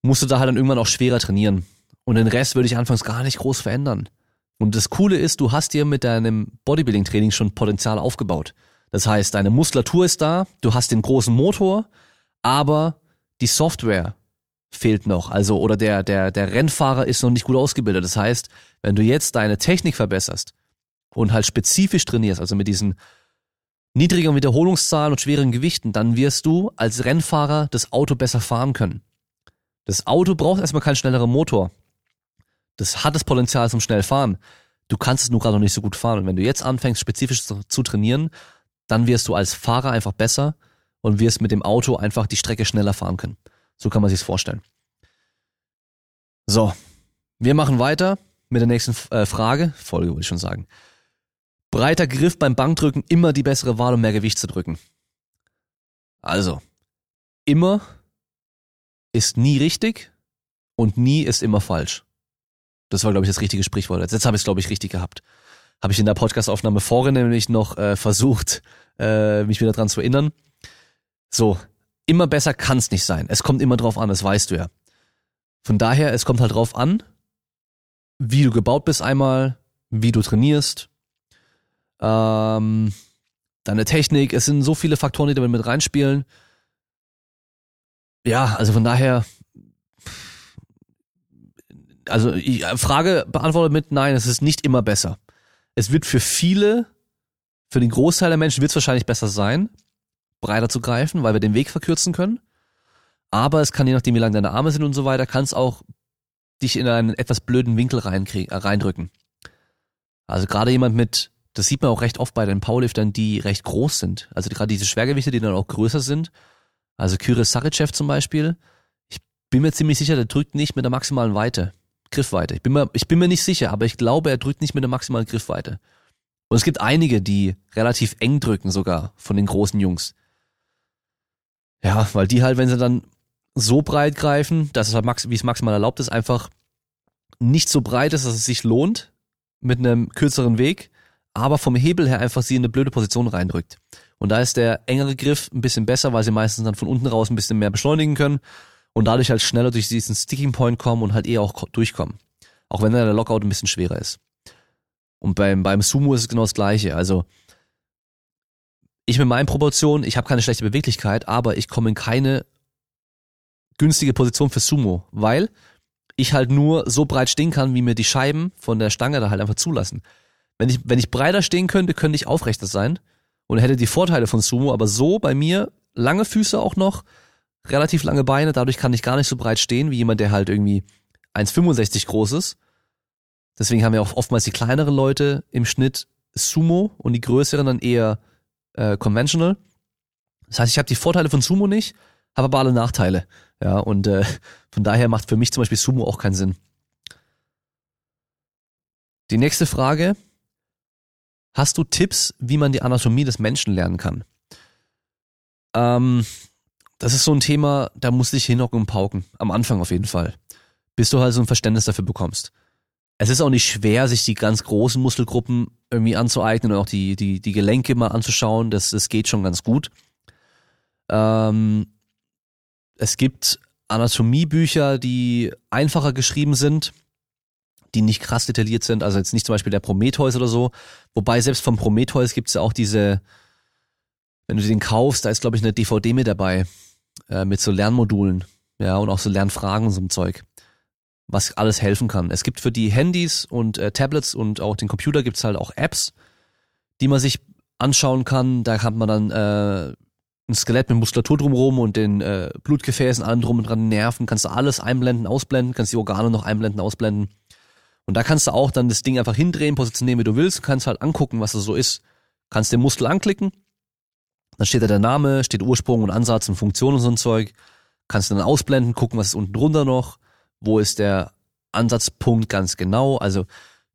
musst du da halt dann irgendwann auch schwerer trainieren. Und den Rest würde ich anfangs gar nicht groß verändern. Und das Coole ist, du hast dir mit deinem Bodybuilding-Training schon Potenzial aufgebaut. Das heißt, deine Muskulatur ist da, du hast den großen Motor, aber die Software fehlt noch. Also, oder der, der, der Rennfahrer ist noch nicht gut ausgebildet. Das heißt, wenn du jetzt deine Technik verbesserst und halt spezifisch trainierst, also mit diesen niedrigeren Wiederholungszahlen und schweren Gewichten, dann wirst du als Rennfahrer das Auto besser fahren können. Das Auto braucht erstmal keinen schnelleren Motor. Das hat das Potenzial zum schnell fahren. Du kannst es nur gerade noch nicht so gut fahren. Und wenn du jetzt anfängst, spezifisch zu, zu trainieren, dann wirst du als Fahrer einfach besser und wirst mit dem Auto einfach die Strecke schneller fahren können. So kann man sich's vorstellen. So, wir machen weiter mit der nächsten äh, Frage, Folge würde ich schon sagen. Breiter Griff beim Bankdrücken immer die bessere Wahl, um mehr Gewicht zu drücken. Also, immer ist nie richtig und nie ist immer falsch. Das war, glaube ich, das richtige Sprichwort. Jetzt habe ich es, glaube ich, richtig gehabt. Habe ich in der Podcastaufnahme vorhin nämlich noch äh, versucht, äh, mich wieder dran zu erinnern. So, immer besser kann es nicht sein. Es kommt immer drauf an, das weißt du ja. Von daher, es kommt halt drauf an, wie du gebaut bist einmal, wie du trainierst, ähm, deine Technik. Es sind so viele Faktoren, die damit mit reinspielen. Ja, also von daher, also ich, äh, Frage beantwortet mit nein, es ist nicht immer besser. Es wird für viele, für den Großteil der Menschen wird es wahrscheinlich besser sein, breiter zu greifen, weil wir den Weg verkürzen können. Aber es kann je nachdem, wie lang deine Arme sind und so weiter, kann es auch dich in einen etwas blöden Winkel äh, reindrücken. Also gerade jemand mit, das sieht man auch recht oft bei den Powerliftern, die recht groß sind. Also gerade diese Schwergewichte, die dann auch größer sind. Also Kyrie Saricev zum Beispiel. Ich bin mir ziemlich sicher, der drückt nicht mit der maximalen Weite. Griffweite. Ich bin, mir, ich bin mir nicht sicher, aber ich glaube, er drückt nicht mit der maximalen Griffweite. Und es gibt einige, die relativ eng drücken sogar von den großen Jungs. Ja, weil die halt, wenn sie dann so breit greifen, dass es halt max, wie es maximal erlaubt ist, einfach nicht so breit ist, dass es sich lohnt mit einem kürzeren Weg, aber vom Hebel her einfach sie in eine blöde Position reindrückt. Und da ist der engere Griff ein bisschen besser, weil sie meistens dann von unten raus ein bisschen mehr beschleunigen können und dadurch halt schneller durch diesen Sticking Point kommen und halt eher auch durchkommen. Auch wenn dann der Lockout ein bisschen schwerer ist. Und beim, beim Sumo ist es genau das gleiche. Also ich mit meinen Proportionen, ich habe keine schlechte Beweglichkeit, aber ich komme in keine günstige Position für Sumo, weil ich halt nur so breit stehen kann, wie mir die Scheiben von der Stange da halt einfach zulassen. Wenn ich, wenn ich breiter stehen könnte, könnte ich aufrechter sein und hätte die Vorteile von Sumo, aber so bei mir lange Füße auch noch, relativ lange Beine, dadurch kann ich gar nicht so breit stehen wie jemand, der halt irgendwie 1,65 groß ist. Deswegen haben ja auch oftmals die kleineren Leute im Schnitt Sumo und die größeren dann eher äh, conventional. Das heißt, ich habe die Vorteile von Sumo nicht, habe aber alle Nachteile. Ja, und äh, von daher macht für mich zum Beispiel Sumo auch keinen Sinn. Die nächste Frage. Hast du Tipps, wie man die Anatomie des Menschen lernen kann? Ähm, das ist so ein Thema, da musst du dich hinhocken und pauken. Am Anfang auf jeden Fall. Bis du halt so ein Verständnis dafür bekommst. Es ist auch nicht schwer, sich die ganz großen Muskelgruppen irgendwie anzueignen und auch die, die, die Gelenke mal anzuschauen. Das, das geht schon ganz gut. Ähm, es gibt Anatomiebücher, die einfacher geschrieben sind, die nicht krass detailliert sind. Also jetzt nicht zum Beispiel der Prometheus oder so. Wobei selbst vom Prometheus gibt es ja auch diese, wenn du den kaufst, da ist glaube ich eine DVD mit dabei äh, mit so Lernmodulen, ja und auch so Lernfragen und so ein Zeug, was alles helfen kann. Es gibt für die Handys und äh, Tablets und auch den Computer gibt's halt auch Apps, die man sich anschauen kann. Da hat man dann äh, ein Skelett mit Muskulatur drumherum und den äh, Blutgefäßen, allem drum und dran, Nerven, kannst du alles einblenden, ausblenden, kannst die Organe noch einblenden, ausblenden. Und da kannst du auch dann das Ding einfach hindrehen, positionieren, wie du willst, kannst halt angucken, was das so ist. Kannst den Muskel anklicken, dann steht da der Name, steht Ursprung und Ansatz und Funktion und so ein Zeug. Kannst du dann ausblenden, gucken, was ist unten drunter noch, wo ist der Ansatzpunkt ganz genau. Also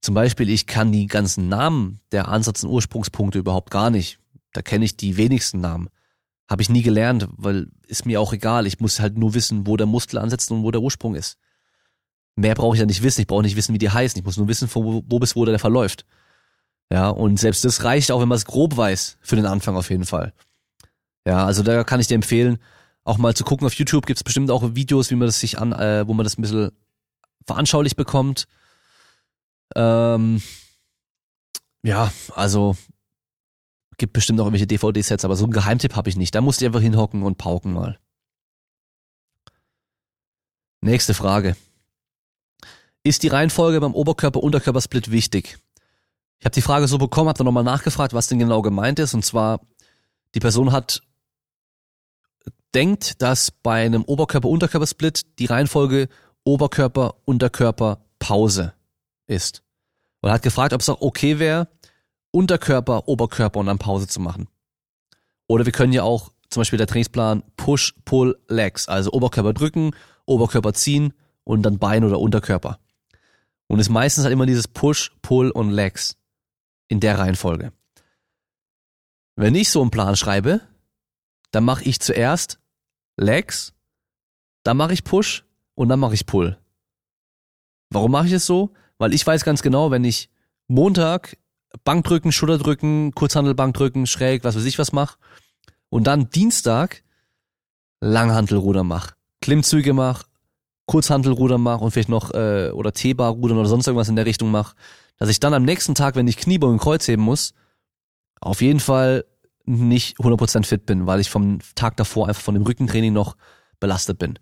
zum Beispiel, ich kann die ganzen Namen der Ansatz- und Ursprungspunkte überhaupt gar nicht. Da kenne ich die wenigsten Namen. Habe ich nie gelernt, weil ist mir auch egal. Ich muss halt nur wissen, wo der Muskel ansetzt und wo der Ursprung ist. Mehr brauche ich ja nicht wissen. Ich brauche nicht wissen, wie die heißen. Ich muss nur wissen, wo, wo bis wo der verläuft. Ja, und selbst das reicht auch, wenn man es grob weiß, für den Anfang auf jeden Fall. Ja, also da kann ich dir empfehlen, auch mal zu gucken. Auf YouTube gibt es bestimmt auch Videos, wie man das sich an, äh, wo man das ein bisschen veranschaulich bekommt. Ähm, ja, also Gibt bestimmt auch irgendwelche DVD-Sets, aber so einen Geheimtipp habe ich nicht. Da musst du einfach hinhocken und pauken mal. Nächste Frage. Ist die Reihenfolge beim Oberkörper-Unterkörper-Split wichtig? Ich habe die Frage so bekommen, habe dann nochmal nachgefragt, was denn genau gemeint ist. Und zwar, die Person hat denkt, dass bei einem Oberkörper-Unterkörper-Split die Reihenfolge Oberkörper-Unterkörper-Pause ist. Und hat gefragt, ob es auch okay wäre, Unterkörper, Oberkörper und dann Pause zu machen. Oder wir können ja auch zum Beispiel der Trainingsplan Push, Pull, Legs, also Oberkörper drücken, Oberkörper ziehen und dann Bein oder Unterkörper. Und es ist meistens halt immer dieses Push, Pull und Legs in der Reihenfolge. Wenn ich so einen Plan schreibe, dann mache ich zuerst Legs, dann mache ich Push und dann mache ich Pull. Warum mache ich es so? Weil ich weiß ganz genau, wenn ich Montag Bankdrücken, Schulterdrücken, Kurzhandelbankdrücken, schräg, was weiß ich was mach. Und dann Dienstag Langhantelruder mach, Klimmzüge mach, Kurzhantelruder mach und vielleicht noch äh, oder T-Bar rudern oder sonst irgendwas in der Richtung mach, dass ich dann am nächsten Tag, wenn ich Kniebeugen und Kreuz heben muss, auf jeden Fall nicht 100% fit bin, weil ich vom Tag davor einfach von dem Rückentraining noch belastet bin.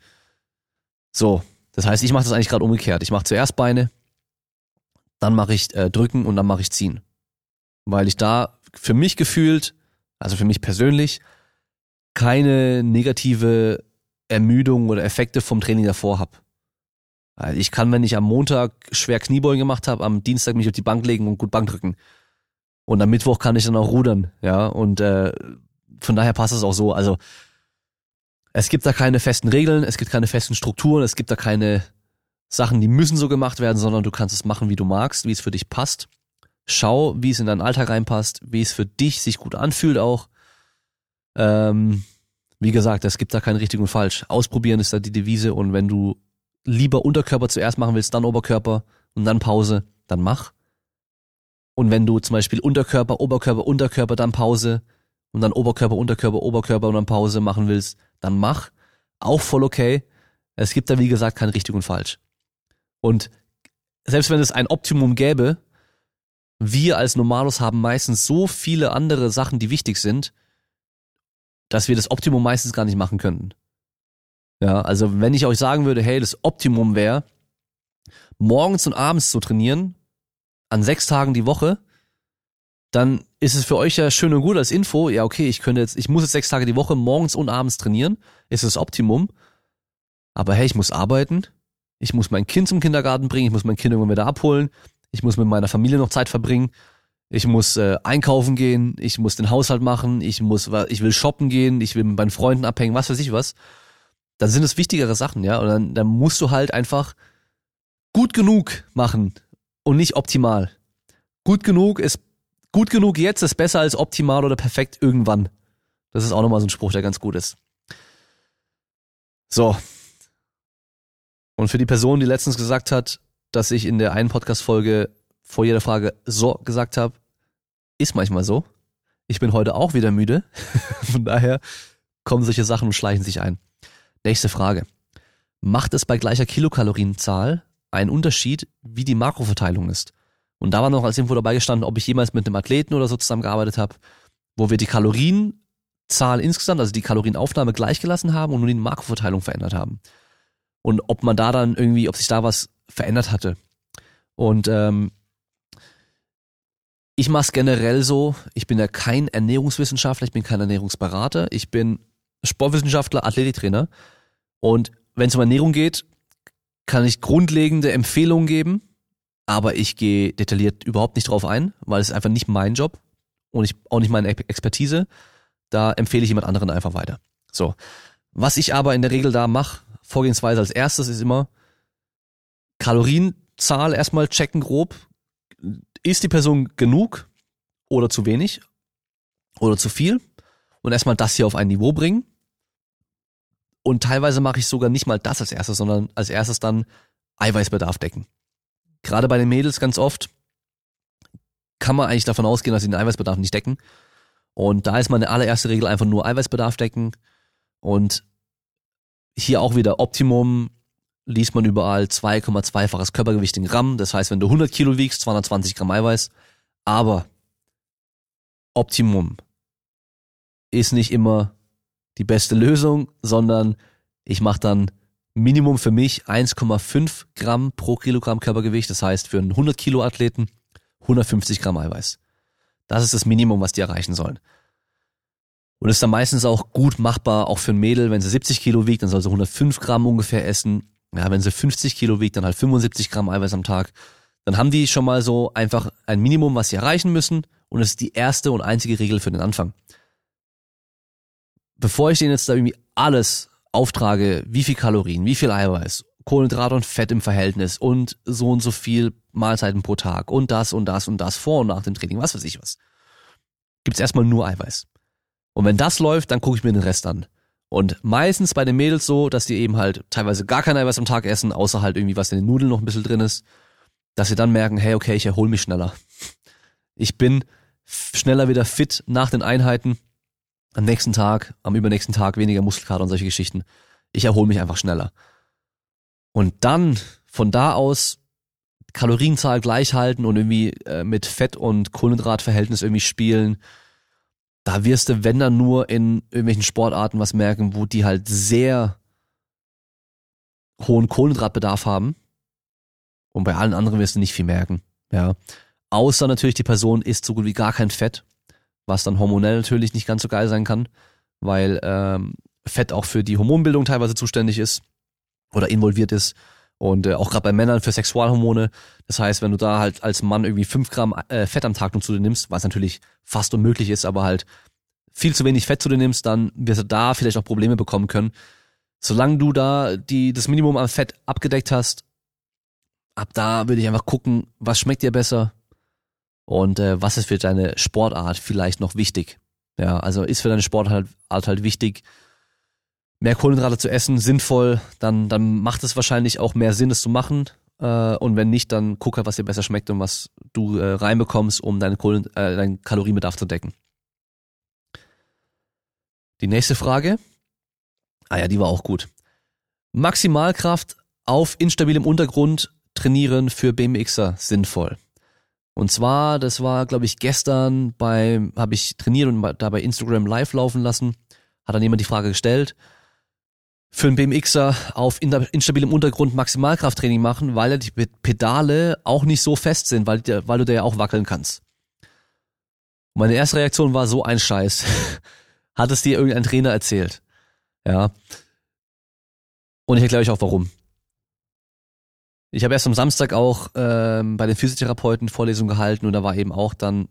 So, das heißt, ich mache das eigentlich gerade umgekehrt. Ich mache zuerst Beine, dann mache ich äh, drücken und dann mache ich ziehen weil ich da für mich gefühlt, also für mich persönlich, keine negative Ermüdung oder Effekte vom Training davor habe. Also ich kann, wenn ich am Montag schwer Kniebeugen gemacht habe, am Dienstag mich auf die Bank legen und gut Bank drücken. Und am Mittwoch kann ich dann auch rudern, ja. Und äh, von daher passt es auch so. Also es gibt da keine festen Regeln, es gibt keine festen Strukturen, es gibt da keine Sachen, die müssen so gemacht werden, sondern du kannst es machen, wie du magst, wie es für dich passt. Schau, wie es in deinen Alltag reinpasst, wie es für dich sich gut anfühlt auch. Ähm, wie gesagt, es gibt da kein richtig und falsch. Ausprobieren ist da die Devise und wenn du lieber Unterkörper zuerst machen willst, dann Oberkörper und dann Pause, dann mach. Und wenn du zum Beispiel Unterkörper, Oberkörper, Unterkörper, dann Pause und dann Oberkörper, Unterkörper, Oberkörper und dann Pause machen willst, dann mach. Auch voll okay. Es gibt da, wie gesagt, kein richtig und falsch. Und selbst wenn es ein Optimum gäbe, wir als Normalos haben meistens so viele andere Sachen, die wichtig sind, dass wir das Optimum meistens gar nicht machen könnten. Ja, also wenn ich euch sagen würde, hey, das Optimum wäre, morgens und abends zu trainieren, an sechs Tagen die Woche, dann ist es für euch ja schön und gut als Info, ja okay, ich könnte jetzt, ich muss jetzt sechs Tage die Woche morgens und abends trainieren, ist das Optimum. Aber hey, ich muss arbeiten, ich muss mein Kind zum Kindergarten bringen, ich muss mein Kind irgendwann wieder abholen, ich muss mit meiner Familie noch Zeit verbringen, ich muss äh, einkaufen gehen, ich muss den Haushalt machen, ich muss, ich will shoppen gehen, ich will mit meinen Freunden abhängen, was weiß ich was. Dann sind es wichtigere Sachen, ja. Und dann, dann musst du halt einfach gut genug machen und nicht optimal. Gut genug ist gut genug jetzt ist besser als optimal oder perfekt irgendwann. Das ist auch nochmal so ein Spruch, der ganz gut ist. So. Und für die Person, die letztens gesagt hat, dass ich in der einen Podcast-Folge vor jeder Frage so gesagt habe, ist manchmal so. Ich bin heute auch wieder müde. Von daher kommen solche Sachen und schleichen sich ein. Nächste Frage. Macht es bei gleicher Kilokalorienzahl einen Unterschied, wie die Makroverteilung ist? Und da war noch als Info dabei gestanden, ob ich jemals mit einem Athleten oder so zusammengearbeitet habe, wo wir die Kalorienzahl insgesamt, also die Kalorienaufnahme gleichgelassen haben und nur die Makroverteilung verändert haben. Und ob man da dann irgendwie, ob sich da was verändert hatte. Und ähm, ich mache es generell so, ich bin ja kein Ernährungswissenschaftler, ich bin kein Ernährungsberater, ich bin Sportwissenschaftler, Athletiktrainer. Und wenn es um Ernährung geht, kann ich grundlegende Empfehlungen geben, aber ich gehe detailliert überhaupt nicht drauf ein, weil es ist einfach nicht mein Job und ich, auch nicht meine Expertise. Da empfehle ich jemand anderen einfach weiter. So. Was ich aber in der Regel da mache, Vorgehensweise als erstes ist immer Kalorienzahl erstmal checken grob. Ist die Person genug oder zu wenig oder zu viel? Und erstmal das hier auf ein Niveau bringen. Und teilweise mache ich sogar nicht mal das als erstes, sondern als erstes dann Eiweißbedarf decken gerade bei den Mädels ganz oft kann man eigentlich davon ausgehen, dass sie den Eiweißbedarf nicht decken. Und da ist meine allererste Regel einfach nur Eiweißbedarf decken. Und hier auch wieder Optimum liest man überall 2,2-faches Körpergewicht in Gramm. Das heißt, wenn du 100 Kilo wiegst, 220 Gramm Eiweiß. Aber Optimum ist nicht immer die beste Lösung, sondern ich mache dann Minimum für mich 1,5 Gramm pro Kilogramm Körpergewicht. Das heißt für einen 100 Kilo Athleten 150 Gramm Eiweiß. Das ist das Minimum, was die erreichen sollen. Und ist dann meistens auch gut machbar, auch für ein Mädel, wenn sie 70 Kilo wiegt, dann soll sie 105 Gramm ungefähr essen. Ja, wenn sie 50 Kilo wiegt, dann halt 75 Gramm Eiweiß am Tag. Dann haben die schon mal so einfach ein Minimum, was sie erreichen müssen. Und es ist die erste und einzige Regel für den Anfang. Bevor ich denen jetzt da irgendwie alles auftrage, wie viel Kalorien, wie viel Eiweiß, Kohlenhydrate und Fett im Verhältnis und so und so viel Mahlzeiten pro Tag und das und das und das vor und nach dem Training, was weiß ich was. Gibt's erstmal nur Eiweiß. Und wenn das läuft, dann gucke ich mir den Rest an. Und meistens bei den Mädels so, dass die eben halt teilweise gar kein Eiweiß am Tag essen, außer halt irgendwie was in den Nudeln noch ein bisschen drin ist, dass sie dann merken, hey, okay, ich erhole mich schneller. Ich bin schneller wieder fit nach den Einheiten am nächsten Tag, am übernächsten Tag weniger Muskelkater und solche Geschichten. Ich erhole mich einfach schneller. Und dann von da aus Kalorienzahl gleich halten und irgendwie äh, mit Fett- und Kohlenhydratverhältnis irgendwie spielen. Da wirst du, wenn dann nur in irgendwelchen Sportarten was merken, wo die halt sehr hohen Kohlenhydratbedarf haben. Und bei allen anderen wirst du nicht viel merken. Ja. Außer natürlich die Person isst so gut wie gar kein Fett was dann hormonell natürlich nicht ganz so geil sein kann, weil ähm, Fett auch für die Hormonbildung teilweise zuständig ist oder involviert ist und äh, auch gerade bei Männern für Sexualhormone. Das heißt, wenn du da halt als Mann irgendwie fünf Gramm äh, Fett am Tag nur zu dir nimmst, was natürlich fast unmöglich ist, aber halt viel zu wenig Fett zu dir nimmst, dann wirst du da vielleicht auch Probleme bekommen können. Solange du da die, das Minimum an Fett abgedeckt hast, ab da würde ich einfach gucken, was schmeckt dir besser, und äh, was ist für deine Sportart vielleicht noch wichtig? Ja, also ist für deine Sportart halt, halt wichtig, mehr Kohlenhydrate zu essen, sinnvoll, dann, dann macht es wahrscheinlich auch mehr Sinn, es zu machen. Äh, und wenn nicht, dann guck halt, was dir besser schmeckt und was du äh, reinbekommst, um deinen, Kohlen, äh, deinen Kalorienbedarf zu decken. Die nächste Frage. Ah ja, die war auch gut. Maximalkraft auf instabilem Untergrund trainieren für BMXer sinnvoll. Und zwar, das war, glaube ich, gestern bei, habe ich trainiert und da bei Instagram live laufen lassen. Hat dann jemand die Frage gestellt, für einen BMXer auf instabilem Untergrund Maximalkrafttraining machen, weil ja die Pedale auch nicht so fest sind, weil, weil du da ja auch wackeln kannst. Meine erste Reaktion war so ein Scheiß. Hat es dir irgendein Trainer erzählt? Ja. Und ich erkläre euch auch warum. Ich habe erst am Samstag auch ähm, bei den Physiotherapeuten Vorlesungen gehalten und da war eben auch dann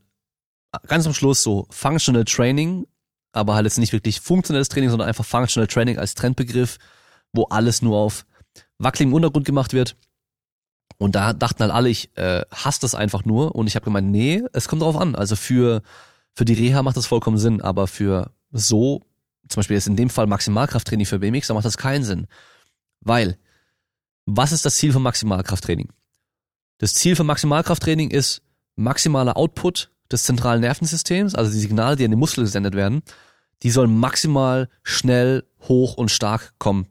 ganz am Schluss so Functional Training, aber halt jetzt nicht wirklich funktionelles Training, sondern einfach Functional Training als Trendbegriff, wo alles nur auf wackeligem Untergrund gemacht wird. Und da dachten halt alle, ich äh, hasse das einfach nur. Und ich habe gemeint, nee, es kommt darauf an. Also für, für die Reha macht das vollkommen Sinn, aber für so, zum Beispiel jetzt in dem Fall Maximalkrafttraining für BMX, da macht das keinen Sinn. Weil was ist das Ziel von Maximalkrafttraining? Das Ziel von Maximalkrafttraining ist maximaler Output des zentralen Nervensystems, also die Signale, die an den Muskel gesendet werden, die sollen maximal schnell, hoch und stark kommen.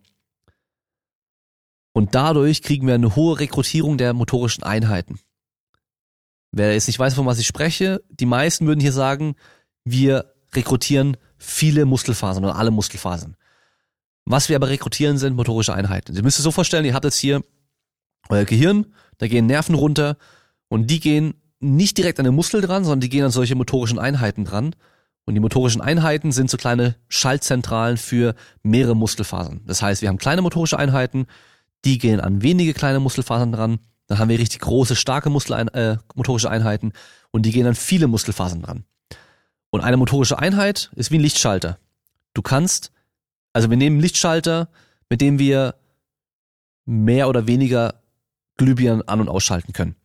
Und dadurch kriegen wir eine hohe Rekrutierung der motorischen Einheiten. Wer jetzt nicht weiß, von was ich spreche, die meisten würden hier sagen, wir rekrutieren viele Muskelfasern oder alle Muskelfasern. Was wir aber rekrutieren, sind motorische Einheiten. Ihr müsst es so vorstellen, ihr habt jetzt hier euer Gehirn, da gehen Nerven runter und die gehen nicht direkt an den Muskel dran, sondern die gehen an solche motorischen Einheiten dran. Und die motorischen Einheiten sind so kleine Schaltzentralen für mehrere Muskelfasern. Das heißt, wir haben kleine motorische Einheiten, die gehen an wenige kleine Muskelfasern dran. Dann haben wir richtig große, starke Muskel äh, motorische Einheiten und die gehen an viele Muskelfasern dran. Und eine motorische Einheit ist wie ein Lichtschalter. Du kannst also wir nehmen Lichtschalter, mit dem wir mehr oder weniger Glühbirnen an- und ausschalten können.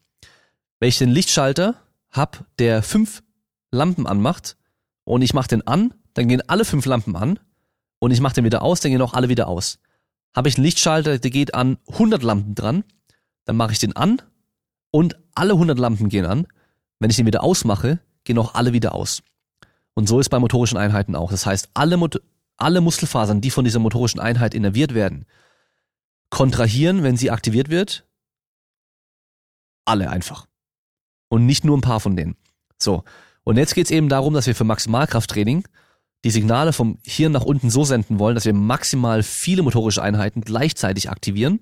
Wenn ich den Lichtschalter hab, der fünf Lampen anmacht und ich mache den an, dann gehen alle fünf Lampen an und ich mache den wieder aus, dann gehen auch alle wieder aus. Habe ich einen Lichtschalter, der geht an 100 Lampen dran, dann mache ich den an und alle 100 Lampen gehen an. Wenn ich den wieder ausmache, gehen auch alle wieder aus. Und so ist bei motorischen Einheiten auch. Das heißt, alle, alle Muskelfasern, die von dieser motorischen Einheit innerviert werden, kontrahieren, wenn sie aktiviert wird. Alle einfach. Und nicht nur ein paar von denen. So. Und jetzt geht es eben darum, dass wir für Maximalkrafttraining die Signale vom Hirn nach unten so senden wollen, dass wir maximal viele motorische Einheiten gleichzeitig aktivieren,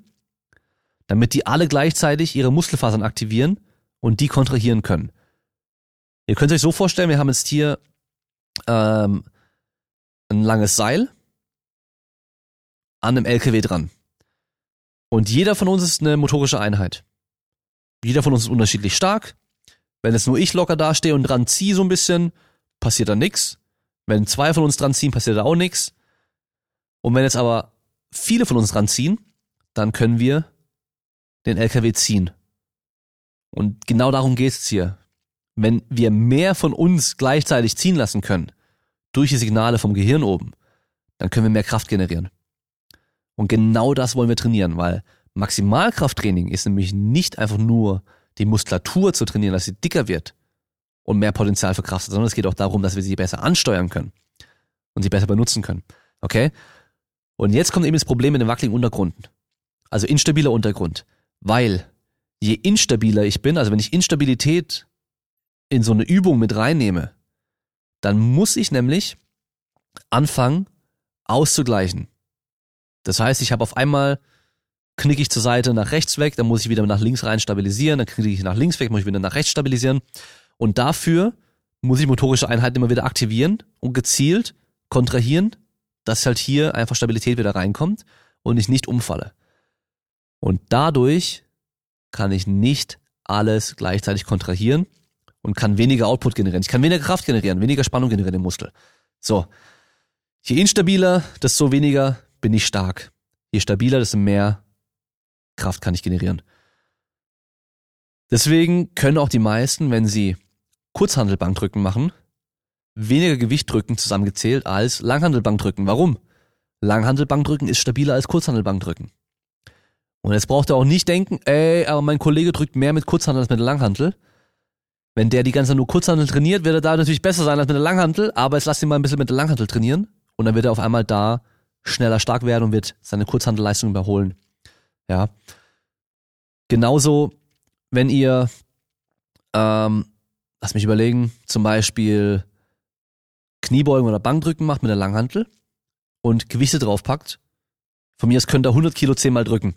damit die alle gleichzeitig ihre Muskelfasern aktivieren und die kontrahieren können. Ihr könnt euch so vorstellen, wir haben jetzt hier ähm, ein langes Seil an einem LKW dran. Und jeder von uns ist eine motorische Einheit. Jeder von uns ist unterschiedlich stark. Wenn jetzt nur ich locker dastehe und dran ziehe so ein bisschen, passiert da nichts. Wenn zwei von uns dran ziehen, passiert da auch nichts. Und wenn jetzt aber viele von uns dran ziehen, dann können wir den LKW ziehen. Und genau darum geht es hier. Wenn wir mehr von uns gleichzeitig ziehen lassen können, durch die Signale vom Gehirn oben, dann können wir mehr Kraft generieren. Und genau das wollen wir trainieren, weil Maximalkrafttraining ist nämlich nicht einfach nur die Muskulatur zu trainieren, dass sie dicker wird und mehr Potenzial für Kraft hat, sondern es geht auch darum, dass wir sie besser ansteuern können und sie besser benutzen können. Okay? Und jetzt kommt eben das Problem mit dem wackeligen Untergrund. Also instabiler Untergrund. Weil je instabiler ich bin, also wenn ich Instabilität in so eine Übung mit reinnehme, dann muss ich nämlich anfangen auszugleichen. Das heißt, ich habe auf einmal knicke ich zur Seite nach rechts weg, dann muss ich wieder nach links rein stabilisieren, dann knicke ich nach links weg, muss ich wieder nach rechts stabilisieren. Und dafür muss ich motorische Einheiten immer wieder aktivieren und gezielt kontrahieren, dass halt hier einfach Stabilität wieder reinkommt und ich nicht umfalle. Und dadurch kann ich nicht alles gleichzeitig kontrahieren und kann weniger Output generieren. Ich kann weniger Kraft generieren, weniger Spannung generieren im Muskel. So. Je instabiler, desto weniger bin ich stark. Je stabiler, desto mehr Kraft kann ich generieren. Deswegen können auch die meisten, wenn sie Kurzhandelbankdrücken machen, weniger Gewicht drücken zusammengezählt als Langhandelbankdrücken. Warum? Langhandelbankdrücken ist stabiler als Kurzhandelbankdrücken. Und jetzt braucht ihr auch nicht denken, ey, aber mein Kollege drückt mehr mit Kurzhandel als mit Langhandel. Wenn der die ganze Zeit nur Kurzhandel trainiert, wird er da natürlich besser sein als mit der Langhandel, aber jetzt lass ihn mal ein bisschen mit der Langhandel trainieren und dann wird er auf einmal da schneller stark werden und wird seine Kurzhandelleistung überholen. Ja. Genauso, wenn ihr, ähm, lass mich überlegen, zum Beispiel Kniebeugen oder Bankdrücken macht mit der Langhantel und Gewichte draufpackt. Von mir aus könnt ihr 100 Kilo zehnmal drücken.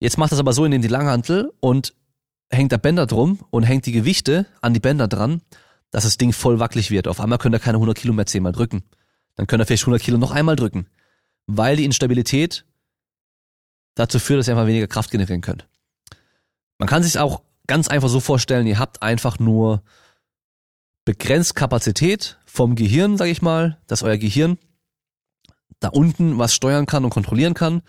Jetzt macht das aber so, in die Langhantel und hängt da Bänder drum und hängt die Gewichte an die Bänder dran, dass das Ding voll wackelig wird. Auf einmal könnt ihr keine 100 Kilo mehr zehnmal drücken. Dann könnt ihr vielleicht 100 Kilo noch einmal drücken. Weil die Instabilität dazu führt, dass ihr einfach weniger Kraft generieren könnt. Man kann sich auch ganz einfach so vorstellen, ihr habt einfach nur begrenzt Kapazität vom Gehirn, sag ich mal, dass euer Gehirn da unten was steuern kann und kontrollieren kann.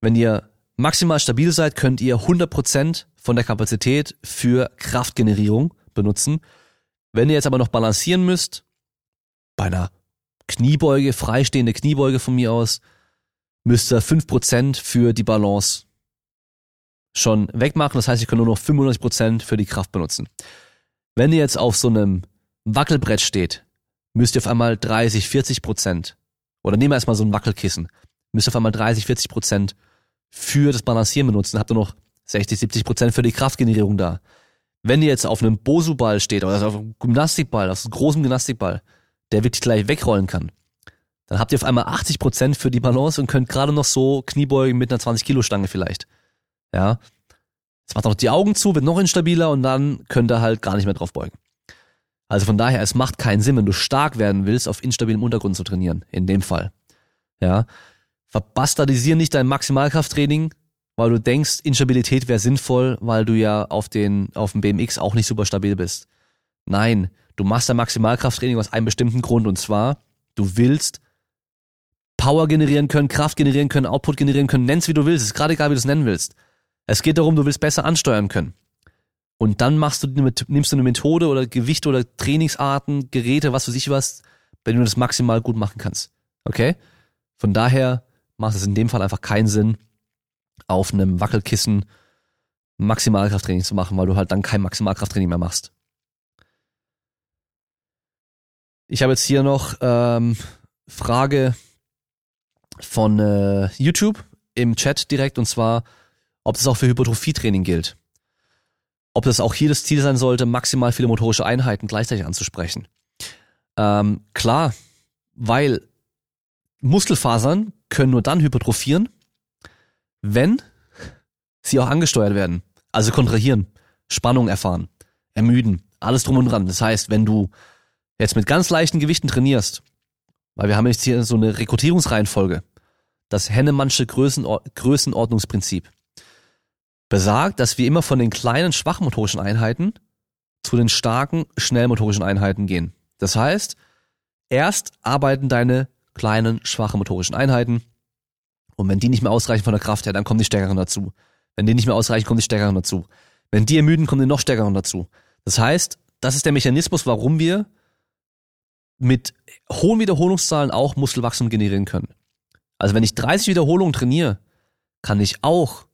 Wenn ihr maximal stabil seid, könnt ihr 100% von der Kapazität für Kraftgenerierung benutzen. Wenn ihr jetzt aber noch balancieren müsst, bei einer Kniebeuge, freistehende Kniebeuge von mir aus, müsst ihr 5% für die Balance schon wegmachen. Das heißt, ich kann nur noch 95% für die Kraft benutzen. Wenn ihr jetzt auf so einem Wackelbrett steht, müsst ihr auf einmal 30, 40 Prozent, oder nehmen wir erstmal so ein Wackelkissen, müsst ihr auf einmal 30, 40 Prozent für das Balancieren benutzen, habt ihr noch 60, 70 Prozent für die Kraftgenerierung da. Wenn ihr jetzt auf einem Bosu-Ball steht, oder auf einem Gymnastikball, auf einem großen Gymnastikball, der wirklich gleich wegrollen kann, dann habt ihr auf einmal 80 Prozent für die Balance und könnt gerade noch so Kniebeugen mit einer 20 Kilo Stange vielleicht. Ja. Jetzt macht noch die Augen zu, wird noch instabiler und dann könnt ihr halt gar nicht mehr drauf beugen. Also von daher, es macht keinen Sinn, wenn du stark werden willst, auf instabilem Untergrund zu trainieren. In dem Fall. Ja. Verbastardisier nicht dein Maximalkrafttraining, weil du denkst, Instabilität wäre sinnvoll, weil du ja auf den, auf dem BMX auch nicht super stabil bist. Nein, du machst dein Maximalkrafttraining aus einem bestimmten Grund und zwar, du willst Power generieren können, Kraft generieren können, Output generieren können, nenn's wie du willst, ist gerade egal, wie du es nennen willst. Es geht darum, du willst besser ansteuern können. Und dann machst du, nimmst du eine Methode oder Gewicht oder Trainingsarten, Geräte, was für sich was, wenn du das maximal gut machen kannst. Okay? Von daher macht es in dem Fall einfach keinen Sinn, auf einem Wackelkissen Maximalkrafttraining zu machen, weil du halt dann kein Maximalkrafttraining mehr machst. Ich habe jetzt hier noch ähm, Frage von äh, YouTube im Chat direkt und zwar, ob das auch für Hypertrophietraining gilt ob das auch hier das Ziel sein sollte, maximal viele motorische Einheiten gleichzeitig anzusprechen. Ähm, klar, weil Muskelfasern können nur dann hypertrophieren, wenn sie auch angesteuert werden. Also kontrahieren, Spannung erfahren, ermüden, alles drum und dran. Das heißt, wenn du jetzt mit ganz leichten Gewichten trainierst, weil wir haben jetzt hier so eine Rekrutierungsreihenfolge, das Hennemannsche Größenor Größenordnungsprinzip besagt, dass wir immer von den kleinen, schwachmotorischen Einheiten zu den starken, schnellmotorischen Einheiten gehen. Das heißt, erst arbeiten deine kleinen, schwachen motorischen Einheiten und wenn die nicht mehr ausreichen von der Kraft her, dann kommen die stärkeren dazu. Wenn die nicht mehr ausreichen, kommen die stärkeren dazu. Wenn die ermüden, kommen die noch stärkeren dazu. Das heißt, das ist der Mechanismus, warum wir mit hohen Wiederholungszahlen auch Muskelwachstum generieren können. Also wenn ich 30 Wiederholungen trainiere, kann ich auch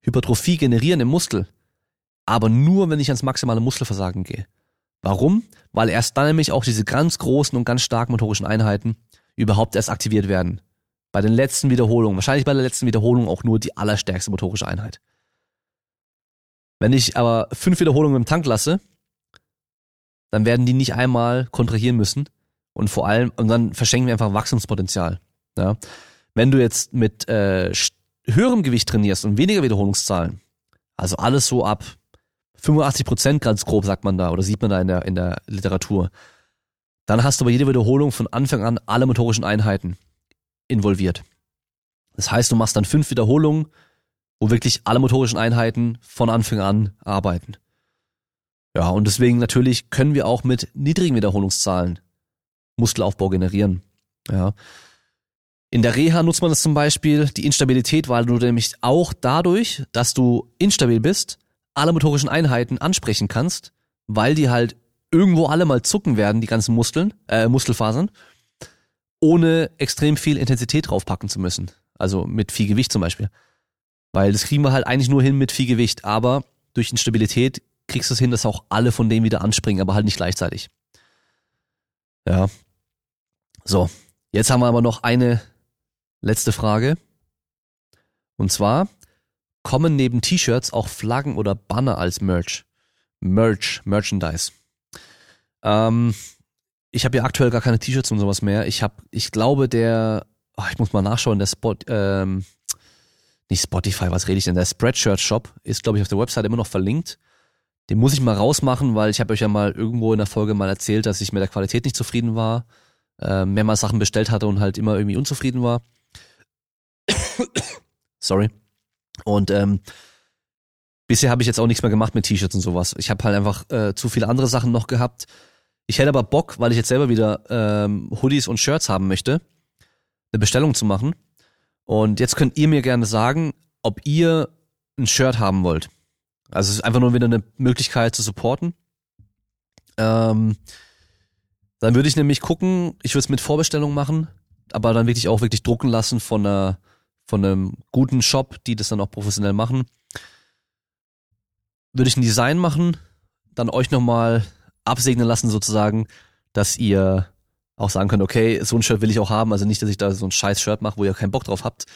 Hypertrophie generieren im Muskel. Aber nur, wenn ich ans maximale Muskelversagen gehe. Warum? Weil erst dann nämlich auch diese ganz großen und ganz starken motorischen Einheiten überhaupt erst aktiviert werden. Bei den letzten Wiederholungen, wahrscheinlich bei der letzten Wiederholung auch nur die allerstärkste motorische Einheit. Wenn ich aber fünf Wiederholungen im Tank lasse, dann werden die nicht einmal kontrahieren müssen und vor allem, und dann verschenken wir einfach Wachstumspotenzial. Ja? Wenn du jetzt mit äh, höherem Gewicht trainierst und weniger Wiederholungszahlen, also alles so ab 85 Prozent ganz grob sagt man da oder sieht man da in der, in der Literatur, dann hast du bei jeder Wiederholung von Anfang an alle motorischen Einheiten involviert. Das heißt, du machst dann fünf Wiederholungen, wo wirklich alle motorischen Einheiten von Anfang an arbeiten. Ja, und deswegen natürlich können wir auch mit niedrigen Wiederholungszahlen Muskelaufbau generieren. Ja. In der Reha nutzt man das zum Beispiel, die Instabilität, weil du nämlich auch dadurch, dass du instabil bist, alle motorischen Einheiten ansprechen kannst, weil die halt irgendwo alle mal zucken werden, die ganzen Muskeln, äh, Muskelfasern, ohne extrem viel Intensität draufpacken zu müssen. Also mit viel Gewicht zum Beispiel. Weil das kriegen wir halt eigentlich nur hin mit viel Gewicht, aber durch Instabilität kriegst du es hin, dass auch alle von denen wieder anspringen, aber halt nicht gleichzeitig. Ja. So. Jetzt haben wir aber noch eine Letzte Frage. Und zwar, kommen neben T-Shirts auch Flaggen oder Banner als Merch? Merch, Merchandise. Ähm, ich habe ja aktuell gar keine T-Shirts und sowas mehr. Ich habe, ich glaube, der, oh, ich muss mal nachschauen, der Spot, ähm, nicht Spotify, was rede ich denn? Der Spreadshirt Shop ist, glaube ich, auf der Website immer noch verlinkt. Den muss ich mal rausmachen, weil ich habe euch ja mal irgendwo in der Folge mal erzählt, dass ich mit der Qualität nicht zufrieden war, äh, mehrmals Sachen bestellt hatte und halt immer irgendwie unzufrieden war. Sorry. Und ähm, bisher habe ich jetzt auch nichts mehr gemacht mit T-Shirts und sowas. Ich habe halt einfach äh, zu viele andere Sachen noch gehabt. Ich hätte aber Bock, weil ich jetzt selber wieder ähm, Hoodies und Shirts haben möchte, eine Bestellung zu machen. Und jetzt könnt ihr mir gerne sagen, ob ihr ein Shirt haben wollt. Also es ist einfach nur wieder eine Möglichkeit zu supporten. Ähm, dann würde ich nämlich gucken, ich würde es mit Vorbestellung machen, aber dann wirklich auch wirklich drucken lassen von einer von einem guten Shop, die das dann auch professionell machen. Würde ich ein Design machen, dann euch nochmal absegnen lassen sozusagen, dass ihr auch sagen könnt, okay, so ein Shirt will ich auch haben, also nicht, dass ich da so ein scheiß Shirt mache, wo ihr keinen Bock drauf habt.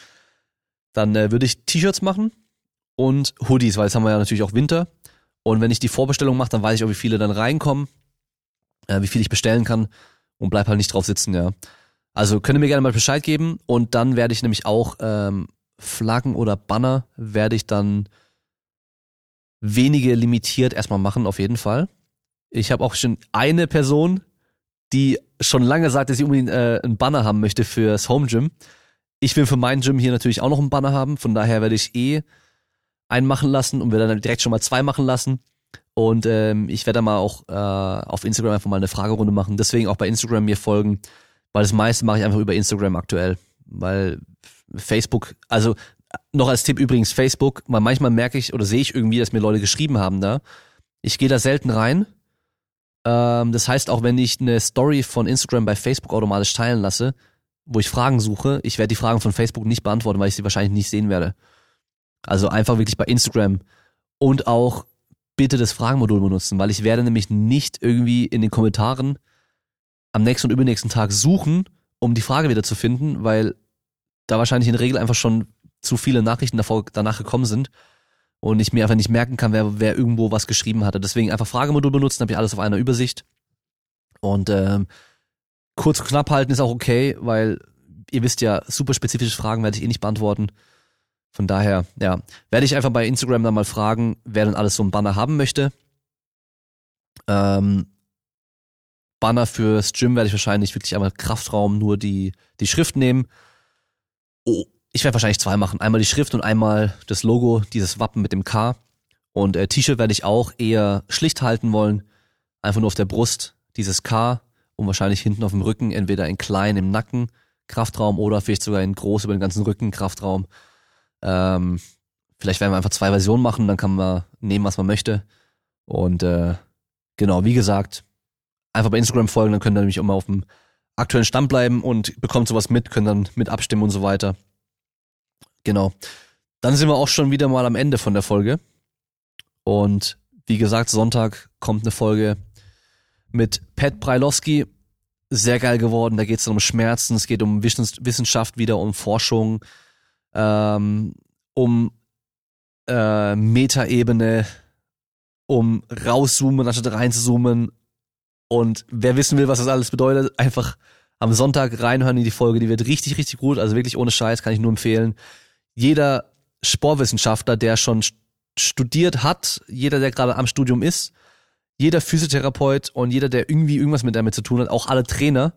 Dann äh, würde ich T-Shirts machen und Hoodies, weil jetzt haben wir ja natürlich auch Winter. Und wenn ich die Vorbestellung mache, dann weiß ich auch, wie viele dann reinkommen, äh, wie viel ich bestellen kann und bleib halt nicht drauf sitzen, ja. Also könnt ihr mir gerne mal Bescheid geben und dann werde ich nämlich auch ähm, Flaggen oder Banner werde ich dann wenige limitiert erstmal machen, auf jeden Fall. Ich habe auch schon eine Person, die schon lange sagt, dass sie unbedingt äh, einen Banner haben möchte fürs Home Gym. Ich will für mein Gym hier natürlich auch noch einen Banner haben, von daher werde ich eh einen machen lassen und werde dann direkt schon mal zwei machen lassen. Und ähm, ich werde dann mal auch äh, auf Instagram einfach mal eine Fragerunde machen. Deswegen auch bei Instagram mir folgen, weil das meiste mache ich einfach über Instagram aktuell. Weil Facebook, also noch als Tipp übrigens Facebook, weil manchmal merke ich oder sehe ich irgendwie, dass mir Leute geschrieben haben da. Ich gehe da selten rein. Ähm, das heißt, auch wenn ich eine Story von Instagram bei Facebook automatisch teilen lasse, wo ich Fragen suche, ich werde die Fragen von Facebook nicht beantworten, weil ich sie wahrscheinlich nicht sehen werde. Also einfach wirklich bei Instagram und auch bitte das Fragenmodul benutzen, weil ich werde nämlich nicht irgendwie in den Kommentaren am nächsten und übernächsten Tag suchen, um die Frage wieder zu finden, weil da wahrscheinlich in der Regel einfach schon zu viele Nachrichten davor, danach gekommen sind und ich mir einfach nicht merken kann, wer, wer irgendwo was geschrieben hatte. Deswegen einfach Fragemodul benutzen, habe ich alles auf einer Übersicht. Und ähm, kurz knapp halten ist auch okay, weil ihr wisst ja, super spezifische Fragen werde ich eh nicht beantworten. Von daher, ja, werde ich einfach bei Instagram dann mal fragen, wer denn alles so ein Banner haben möchte. Ähm, Banner fürs Gym werde ich wahrscheinlich wirklich einmal Kraftraum nur die, die Schrift nehmen. Oh, ich werde wahrscheinlich zwei machen. Einmal die Schrift und einmal das Logo, dieses Wappen mit dem K. Und äh, T-Shirt werde ich auch eher schlicht halten wollen. Einfach nur auf der Brust dieses K und wahrscheinlich hinten auf dem Rücken, entweder in klein im Nacken Kraftraum oder vielleicht sogar in groß über den ganzen Rücken Kraftraum. Ähm, vielleicht werden wir einfach zwei Versionen machen, dann kann man nehmen, was man möchte. Und äh, genau, wie gesagt, einfach bei Instagram folgen, dann könnt ihr nämlich immer auf dem aktuellen Stand bleiben und bekommt sowas mit, können dann mit abstimmen und so weiter. Genau. Dann sind wir auch schon wieder mal am Ende von der Folge. Und wie gesagt, Sonntag kommt eine Folge mit Pat Breilowski. Sehr geil geworden. Da geht es um Schmerzen, es geht um Wissenschaft wieder, um Forschung, ähm, um äh, Metaebene, um rauszoomen anstatt reinzuzoomen. Und wer wissen will, was das alles bedeutet, einfach am Sonntag reinhören in die Folge. Die wird richtig, richtig gut. Also wirklich ohne Scheiß, kann ich nur empfehlen. Jeder Sportwissenschaftler, der schon studiert hat, jeder, der gerade am Studium ist, jeder Physiotherapeut und jeder, der irgendwie irgendwas mit damit zu tun hat, auch alle Trainer,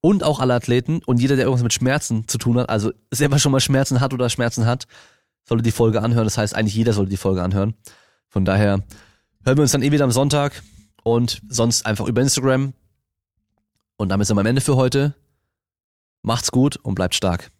und auch alle Athleten und jeder, der irgendwas mit Schmerzen zu tun hat, also selber schon mal Schmerzen hat oder Schmerzen hat, sollte die Folge anhören. Das heißt, eigentlich jeder sollte die Folge anhören. Von daher hören wir uns dann eh wieder am Sonntag und sonst einfach über Instagram. Und damit sind wir am Ende für heute. Macht's gut und bleibt stark.